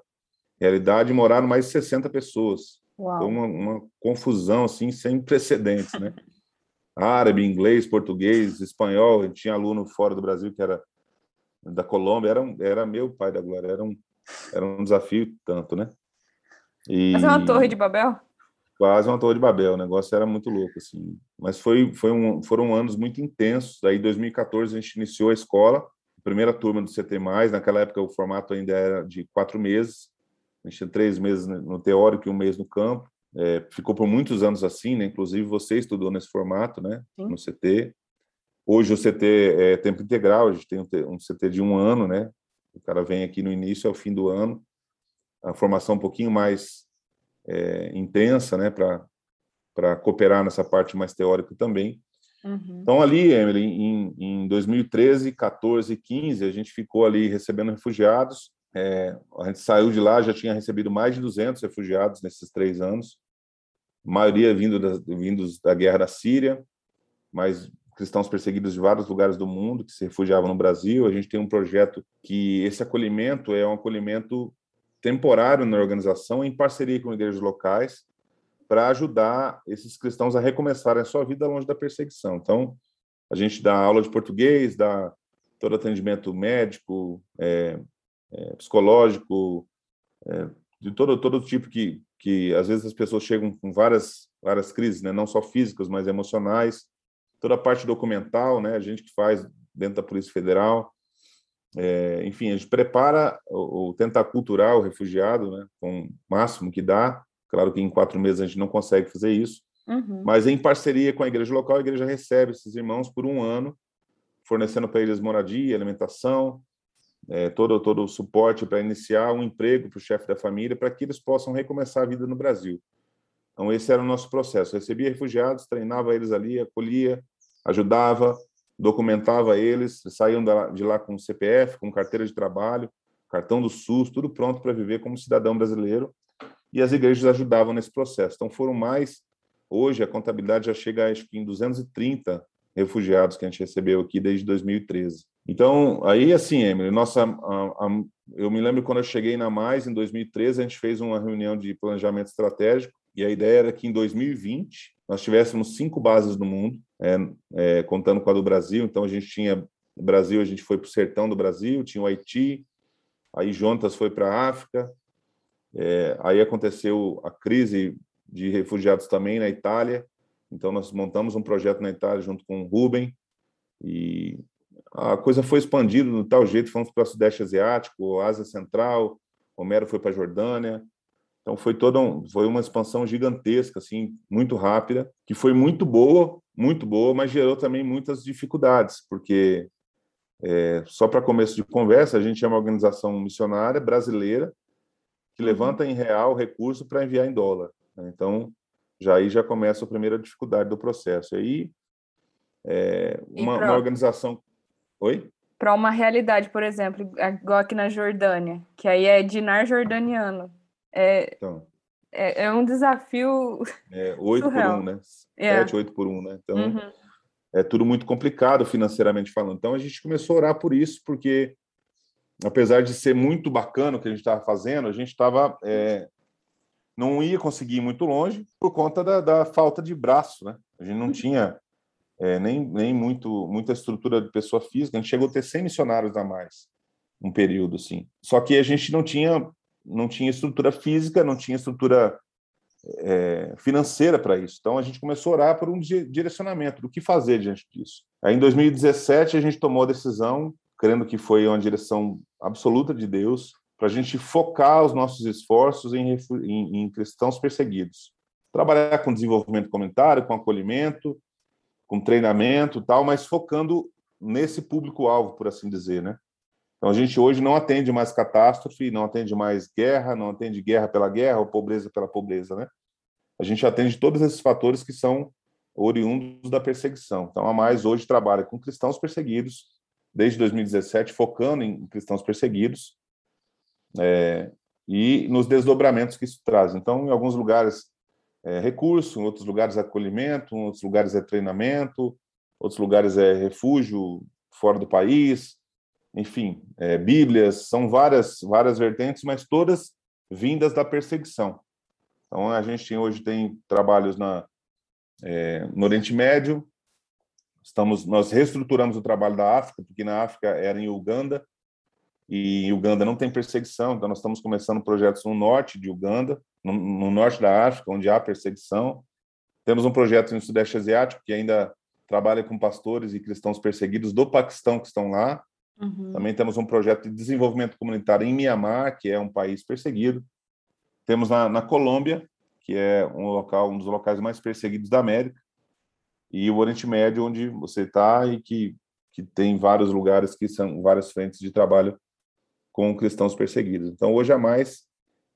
realidade e moraram mais de 60 pessoas. Uau. Foi uma, uma confusão, assim, sem precedentes, né? árabe, inglês, português, espanhol. A gente tinha aluno fora do Brasil que era da Colômbia. Era, era meu pai da Glória. Era um, era um desafio tanto, né? E... É uma torre de Babel? Quase uma torre de Babel. O negócio era muito louco, assim. Mas foi, foi um, foram anos muito intensos. Aí, em 2014, a gente iniciou a escola. Primeira turma do CT+, naquela época o formato ainda era de quatro meses. A gente tinha três meses no teórico e um mês no campo. É, ficou por muitos anos assim, né? Inclusive você estudou nesse formato, né? Sim. No CT. Hoje o CT é tempo integral, a gente tem um CT de um ano, né? O cara vem aqui no início ao fim do ano. A formação um pouquinho mais é, intensa, né? Para para cooperar nessa parte mais teórica também. Uhum. Então, ali, Emily, em, em 2013, 14 15, a gente ficou ali recebendo refugiados. É, a gente saiu de lá, já tinha recebido mais de 200 refugiados nesses três anos maioria vindo da, vindos da guerra da Síria, mas cristãos perseguidos de vários lugares do mundo que se refugiavam no Brasil. A gente tem um projeto que esse acolhimento é um acolhimento temporário na organização, em parceria com igrejas locais. para ajudar esses cristãos a recomeçarem a sua vida longe da perseguição. Então, a gente dá aula de português, dá todo atendimento médico, é, é, psicológico, é, de todo todo tipo que que às vezes as pessoas chegam com várias várias crises, né, não só físicas, mas emocionais. Toda a parte documental, né, a gente que faz dentro da Polícia Federal. É, enfim, a gente prepara ou, tenta culturar o refugiado, né, com o máximo que dá. Claro que em quatro meses a gente não consegue fazer isso, uhum. mas em parceria com a igreja local, a igreja recebe esses irmãos por um ano, fornecendo para eles moradia, alimentação, é, todo, todo o suporte para iniciar um emprego para o chefe da família, para que eles possam recomeçar a vida no Brasil. Então, esse era o nosso processo. recebia refugiados, treinava eles ali, acolhia, ajudava, documentava eles, saíam de lá com CPF, com carteira de trabalho, cartão do SUS, tudo pronto para viver como cidadão brasileiro. E as igrejas ajudavam nesse processo. Então, foram mais. Hoje, a contabilidade já chega, acho que, em 230 refugiados que a gente recebeu aqui desde 2013. Então, aí assim, Emily, nossa, a, a, eu me lembro quando eu cheguei na Mais em 2013, a gente fez uma reunião de planejamento estratégico e a ideia era que em 2020 nós tivéssemos cinco bases no mundo, é, é, contando com a do Brasil. Então, a gente tinha Brasil, a gente foi para o sertão do Brasil, tinha o Haiti, aí Jontas foi para a África, é, aí aconteceu a crise de refugiados também na Itália, então, nós montamos um projeto na Itália junto com o Rubem e a coisa foi expandida de tal jeito, fomos para o Sudeste Asiático, Ásia Central, Homero foi para a Jordânia. Então, foi toda um, foi uma expansão gigantesca, assim, muito rápida, que foi muito boa, muito boa, mas gerou também muitas dificuldades, porque, é, só para começo de conversa, a gente é uma organização missionária brasileira que uhum. levanta em real recurso para enviar em dólar. Né? Então, já aí já começa a primeira dificuldade do processo. Aí, é, uma, uma organização. Oi? Para uma realidade, por exemplo, igual aqui na Jordânia, que aí é dinar jordaniano. É, então, é, é um desafio. É 8 surreal. por 1, um, né? É. 7, 8 por 1, um, né? Então, uhum. é tudo muito complicado financeiramente falando. Então, a gente começou a orar por isso, porque, apesar de ser muito bacana o que a gente estava fazendo, a gente estava é, não ia conseguir ir muito longe por conta da, da falta de braço, né? A gente não tinha é, nem, nem muito, muita estrutura de pessoa física, a gente chegou a ter 100 missionários a mais, um período assim. Só que a gente não tinha, não tinha estrutura física, não tinha estrutura é, financeira para isso. Então a gente começou a orar por um direcionamento do que fazer diante disso. Aí em 2017 a gente tomou a decisão, crendo que foi uma direção absoluta de Deus, para a gente focar os nossos esforços em, em, em, cristãos perseguidos. Trabalhar com desenvolvimento comunitário, com acolhimento, com treinamento tal, mas focando nesse público-alvo, por assim dizer, né? Então, a gente hoje não atende mais catástrofe, não atende mais guerra, não atende guerra pela guerra ou pobreza pela pobreza, né? A gente atende todos esses fatores que são oriundos da perseguição. Então, a Mais hoje trabalha com cristãos perseguidos, desde 2017, focando em cristãos perseguidos, é, e nos desdobramentos que isso traz. Então, em alguns lugares é recurso, em outros lugares é acolhimento, em outros lugares é treinamento, outros lugares é refúgio fora do país, enfim, é, Bíblias, são várias várias vertentes, mas todas vindas da perseguição. Então, a gente hoje tem trabalhos na, é, no Oriente Médio, estamos nós reestruturamos o trabalho da África, porque na África era em Uganda, e Uganda não tem perseguição, então nós estamos começando projetos no norte de Uganda, no, no, norte da África, onde há perseguição. Temos um projeto no Sudeste Asiático que ainda trabalha com pastores e cristãos perseguidos do Paquistão que estão lá. Uhum. Também temos um projeto de desenvolvimento comunitário em Mianmar, que é um país perseguido. Temos na, na Colômbia, que é um local, um dos locais mais perseguidos da América, e o Oriente Médio, onde você está e que, que tem vários lugares que são várias frentes de trabalho com cristãos perseguidos. Então, hoje a mais,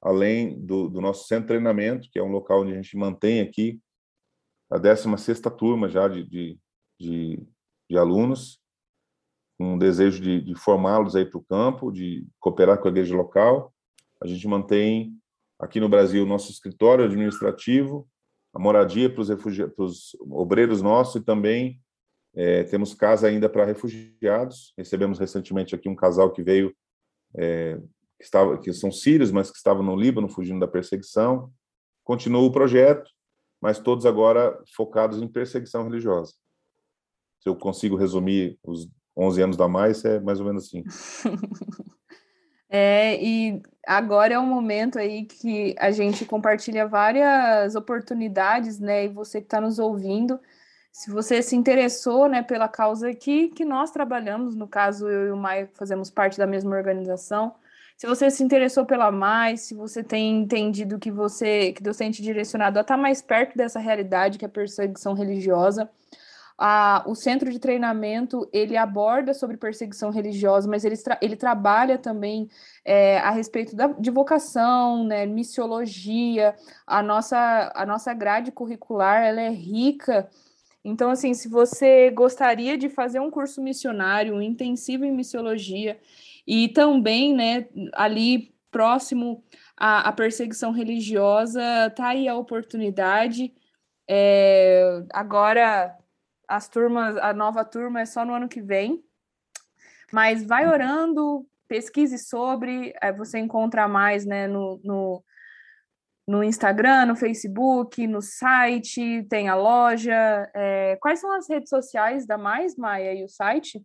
além do, do, nosso centro de treinamento, que é um local onde a gente mantém aqui a 16 turma já de, de, de, de alunos, com um desejo de, de formá-los aí para o campo, de cooperar com a igreja local. A gente mantém aqui no Brasil o nosso escritório administrativo, a moradia para os refugiados, obreiros nossos e também é, temos casa ainda para refugiados. Recebemos recentemente aqui um casal que veio é, que, estava, que são sírios, mas que estavam no Líbano fugindo da perseguição. Continuou o projeto mas todos agora focados em perseguição religiosa. Se eu consigo resumir os 11 anos da mais, é mais ou menos assim. É, e agora é um momento aí que a gente compartilha várias oportunidades, né? E você que está nos ouvindo, se você se interessou, né, pela causa que, que nós trabalhamos, no caso eu e o Maia fazemos parte da mesma organização, se você se interessou pela mais, se você tem entendido que você que Deus tem te direcionado a estar tá mais perto dessa realidade que é a perseguição religiosa, a, o centro de treinamento ele aborda sobre perseguição religiosa, mas ele, tra ele trabalha também é, a respeito da, de vocação, né, missiologia, a nossa, a nossa grade curricular ela é rica. Então, assim, se você gostaria de fazer um curso missionário, um intensivo em missiologia, e também, né, ali próximo à, à perseguição religiosa, tá aí a oportunidade. É, agora as turmas, a nova turma é só no ano que vem. Mas vai orando, pesquise sobre, você encontra mais né, no, no, no, Instagram, no Facebook, no site, tem a loja. É, quais são as redes sociais da Mais, Maia, e o site?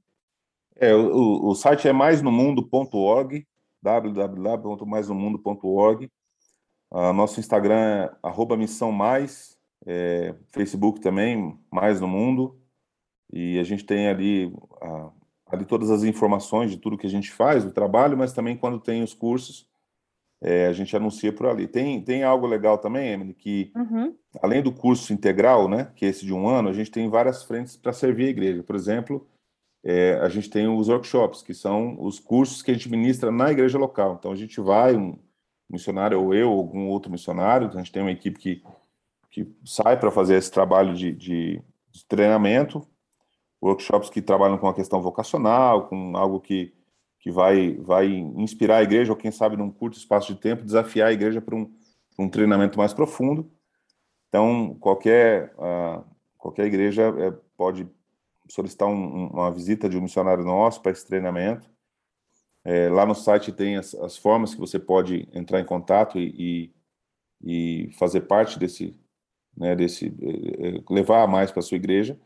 É, o, o site é maisnomundo.org, www.maisnomundo.org. Uh, nosso Instagram é arroba missão mais, é, Facebook também, mais no mundo, e a gente tem ali, ali todas as informações de tudo que a gente faz, do trabalho, mas também quando tem os cursos, é, a gente anuncia por ali. Tem, tem algo legal também, Emily, que uhum. além do curso integral, né, que é esse de um ano, a gente tem várias frentes para servir a igreja. Por exemplo, é, a gente tem os workshops, que são os cursos que a gente ministra na igreja local. Então a gente vai, um missionário, ou eu, ou algum outro missionário, a gente tem uma equipe que que sai para fazer esse trabalho de, de, de, treinamento, workshops que trabalham com a questão vocacional, com algo que, que vai, vai inspirar a igreja, ou quem sabe num curto espaço de tempo, desafiar a igreja para um, um treinamento mais profundo. Então, qualquer, uh, qualquer igreja é, pode solicitar um, uma visita de um missionário nosso para esse treinamento. É, lá no site tem as, as, formas que você pode entrar em contato e, e, e fazer parte desse, né, desse eh, eh, levar mais para sua igreja.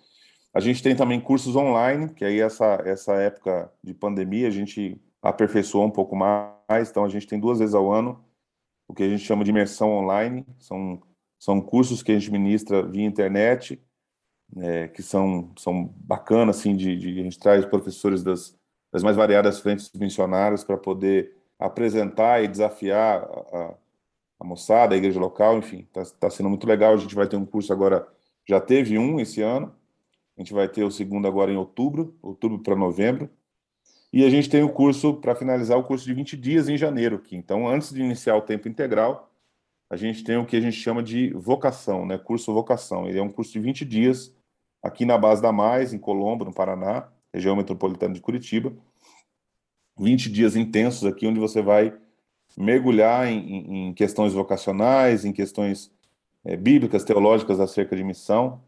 A gente tem também cursos online, que aí essa essa época de pandemia a gente aperfeiçoou um pouco mais, então a gente tem duas vezes ao ano o que a gente chama de imersão online, são são cursos que a gente ministra via internet, é, que são são bacanas assim de, de, a gente traz professores das, das mais variadas frentes missionárias para poder apresentar e desafiar a, a moçada, a igreja local, enfim, está tá sendo muito legal. A gente vai ter um curso agora, já teve um esse ano, a gente vai ter o segundo agora em outubro, outubro para novembro, e a gente tem o curso para finalizar o curso de 20 dias em janeiro aqui. Então, antes de iniciar o tempo integral, a gente tem o que a gente chama de vocação, né? Curso vocação. Ele é um curso de 20 dias aqui na base da Mais, em Colombo, no Paraná, região metropolitana de Curitiba. 20 dias intensos aqui, onde você vai mergulhar em, em questões vocacionais, em questões é, bíblicas, teológicas acerca de missão.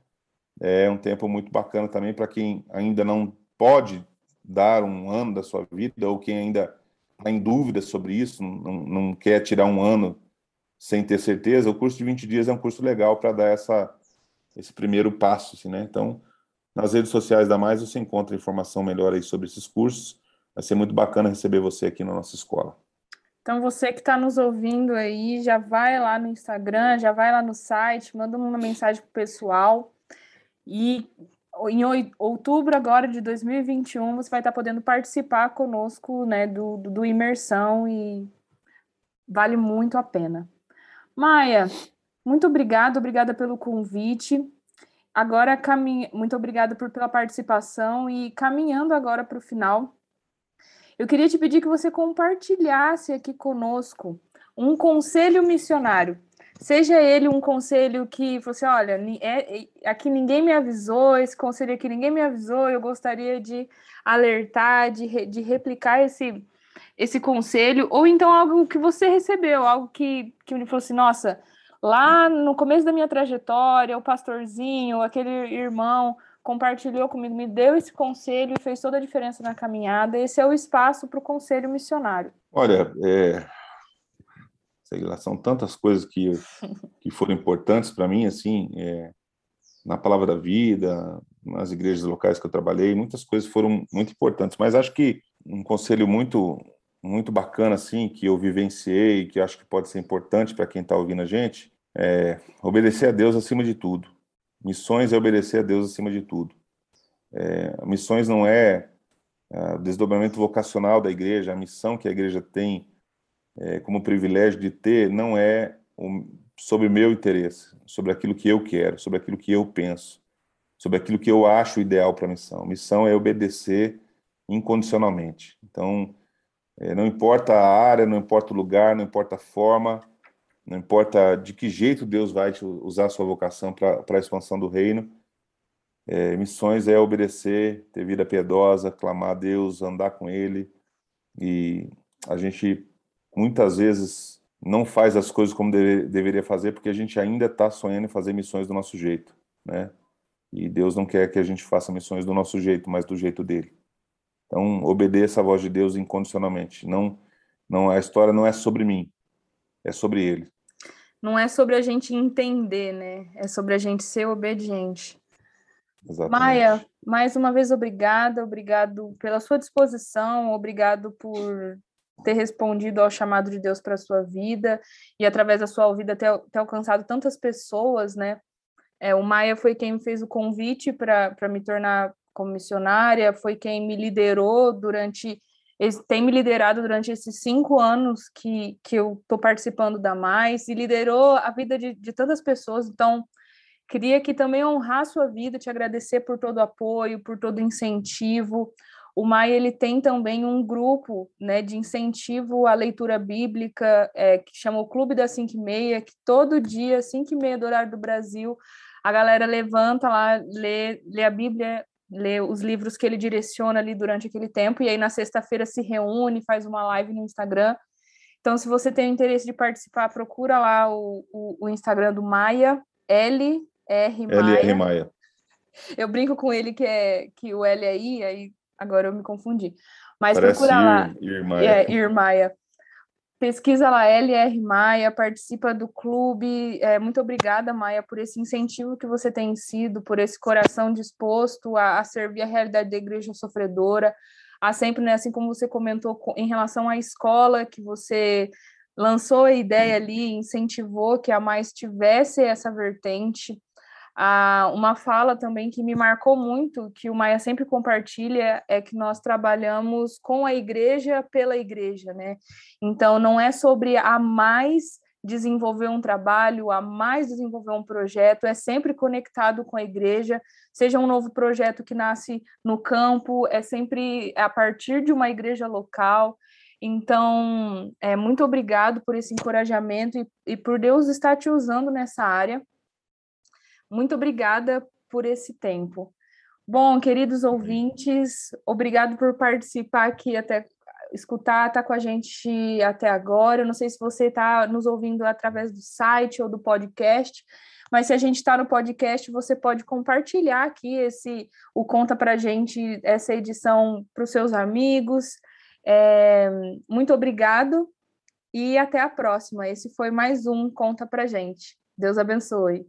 É um tempo muito bacana também para quem ainda não pode dar um ano da sua vida ou quem ainda está em dúvida sobre isso, não, não quer tirar um ano sem ter certeza. O curso de 20 dias é um curso legal para dar essa, esse primeiro passo. Assim, né? Então, nas redes sociais da Mais você encontra informação melhor aí sobre esses cursos. Vai ser muito bacana receber você aqui na nossa escola. Então, você que está nos ouvindo aí, já vai lá no Instagram, já vai lá no site, manda uma mensagem para o pessoal. E em outubro agora de 2021, você vai estar tá podendo participar conosco né, do, do Imersão e vale muito a pena. Maia, muito obrigada, obrigada pelo convite. Agora, muito obrigada por, pela participação e caminhando agora para o final, eu queria te pedir que você compartilhasse aqui conosco um conselho missionário. Seja ele um conselho que você, olha, é, é, aqui ninguém me avisou, esse conselho aqui ninguém me avisou, eu gostaria de alertar, de, de replicar esse, esse conselho, ou então algo que você recebeu, algo que, que me falou assim, nossa, lá no começo da minha trajetória, o pastorzinho, aquele irmão compartilhou comigo, me deu esse conselho e fez toda a diferença na caminhada. Esse é o espaço para o conselho missionário. Olha, é... sei lá, são tantas coisas que, que foram importantes para mim, assim, é, na Palavra da Vida, nas igrejas locais que eu trabalhei, muitas coisas foram muito importantes, mas acho que um conselho muito muito bacana assim que eu vivenciei, que acho que pode ser importante para quem está ouvindo a gente, é obedecer a Deus acima de tudo. Missões é obedecer a Deus acima de tudo. É, missões não é, é o desdobramento vocacional da igreja, a missão que a igreja tem é, como privilégio de ter não é um, sobre meu interesse, sobre aquilo que eu quero, sobre aquilo que eu penso, sobre aquilo que eu acho ideal para a missão. Missão é obedecer incondicionalmente. Então, não importa a área, não importa o lugar, não importa a forma, não importa de que jeito Deus vai usar a sua vocação para a expansão do reino. É, missões é obedecer, ter vida piedosa, clamar a Deus, andar com Ele. E a gente muitas vezes não faz as coisas como deve, deveria fazer porque a gente ainda está sonhando em fazer missões do nosso jeito, né? E Deus não quer que a gente faça missões do nosso jeito, mas do jeito dele. Então, obedeça a voz de Deus incondicionalmente. Não, não a história não é sobre mim, é sobre Ele. Não é sobre a gente entender, né? É sobre a gente ser obediente. Exatamente. Maia, mais uma vez obrigada, obrigado pela sua disposição, obrigado por ter respondido ao chamado de Deus para a sua vida e através da sua vida ter, ter alcançado tantas pessoas, né? É, o Maia foi quem me fez o convite para me tornar como missionária, foi quem me liderou durante, tem me liderado durante esses cinco anos que, que eu estou participando da Mais, e liderou a vida de, de tantas pessoas, então queria aqui também honrar a sua vida, te agradecer por todo o apoio, por todo o incentivo, o MAI ele tem também um grupo né, de incentivo à leitura bíblica, é, que chama o Clube das 5 e meia, que todo dia, 5 e meia do horário do Brasil, a galera levanta lá, lê, lê a Bíblia lê os livros que ele direciona ali durante aquele tempo, e aí na sexta-feira se reúne, faz uma live no Instagram. Então, se você tem interesse de participar, procura lá o, o, o Instagram do Maia, LR Maia. LR Maia. Eu brinco com ele que, é, que o L é I, aí agora eu me confundi. Mas Parece procura lá. Irmaia. É, Irmaia. Pesquisa lá, LR Maia, participa do clube. É, muito obrigada, Maia, por esse incentivo que você tem sido, por esse coração disposto a, a servir a realidade da igreja sofredora. A sempre, né, assim como você comentou em relação à escola, que você lançou a ideia ali, incentivou que a mais tivesse essa vertente. Ah, uma fala também que me marcou muito, que o Maia sempre compartilha, é que nós trabalhamos com a igreja pela igreja, né? Então, não é sobre a mais desenvolver um trabalho, a mais desenvolver um projeto, é sempre conectado com a igreja, seja um novo projeto que nasce no campo, é sempre a partir de uma igreja local. Então, é, muito obrigado por esse encorajamento e, e por Deus estar te usando nessa área. Muito obrigada por esse tempo. Bom, queridos ouvintes, obrigado por participar aqui até escutar, estar tá com a gente até agora. Eu não sei se você está nos ouvindo através do site ou do podcast, mas se a gente está no podcast, você pode compartilhar aqui esse o conta para gente essa edição para os seus amigos. É, muito obrigado e até a próxima. Esse foi mais um conta para gente. Deus abençoe.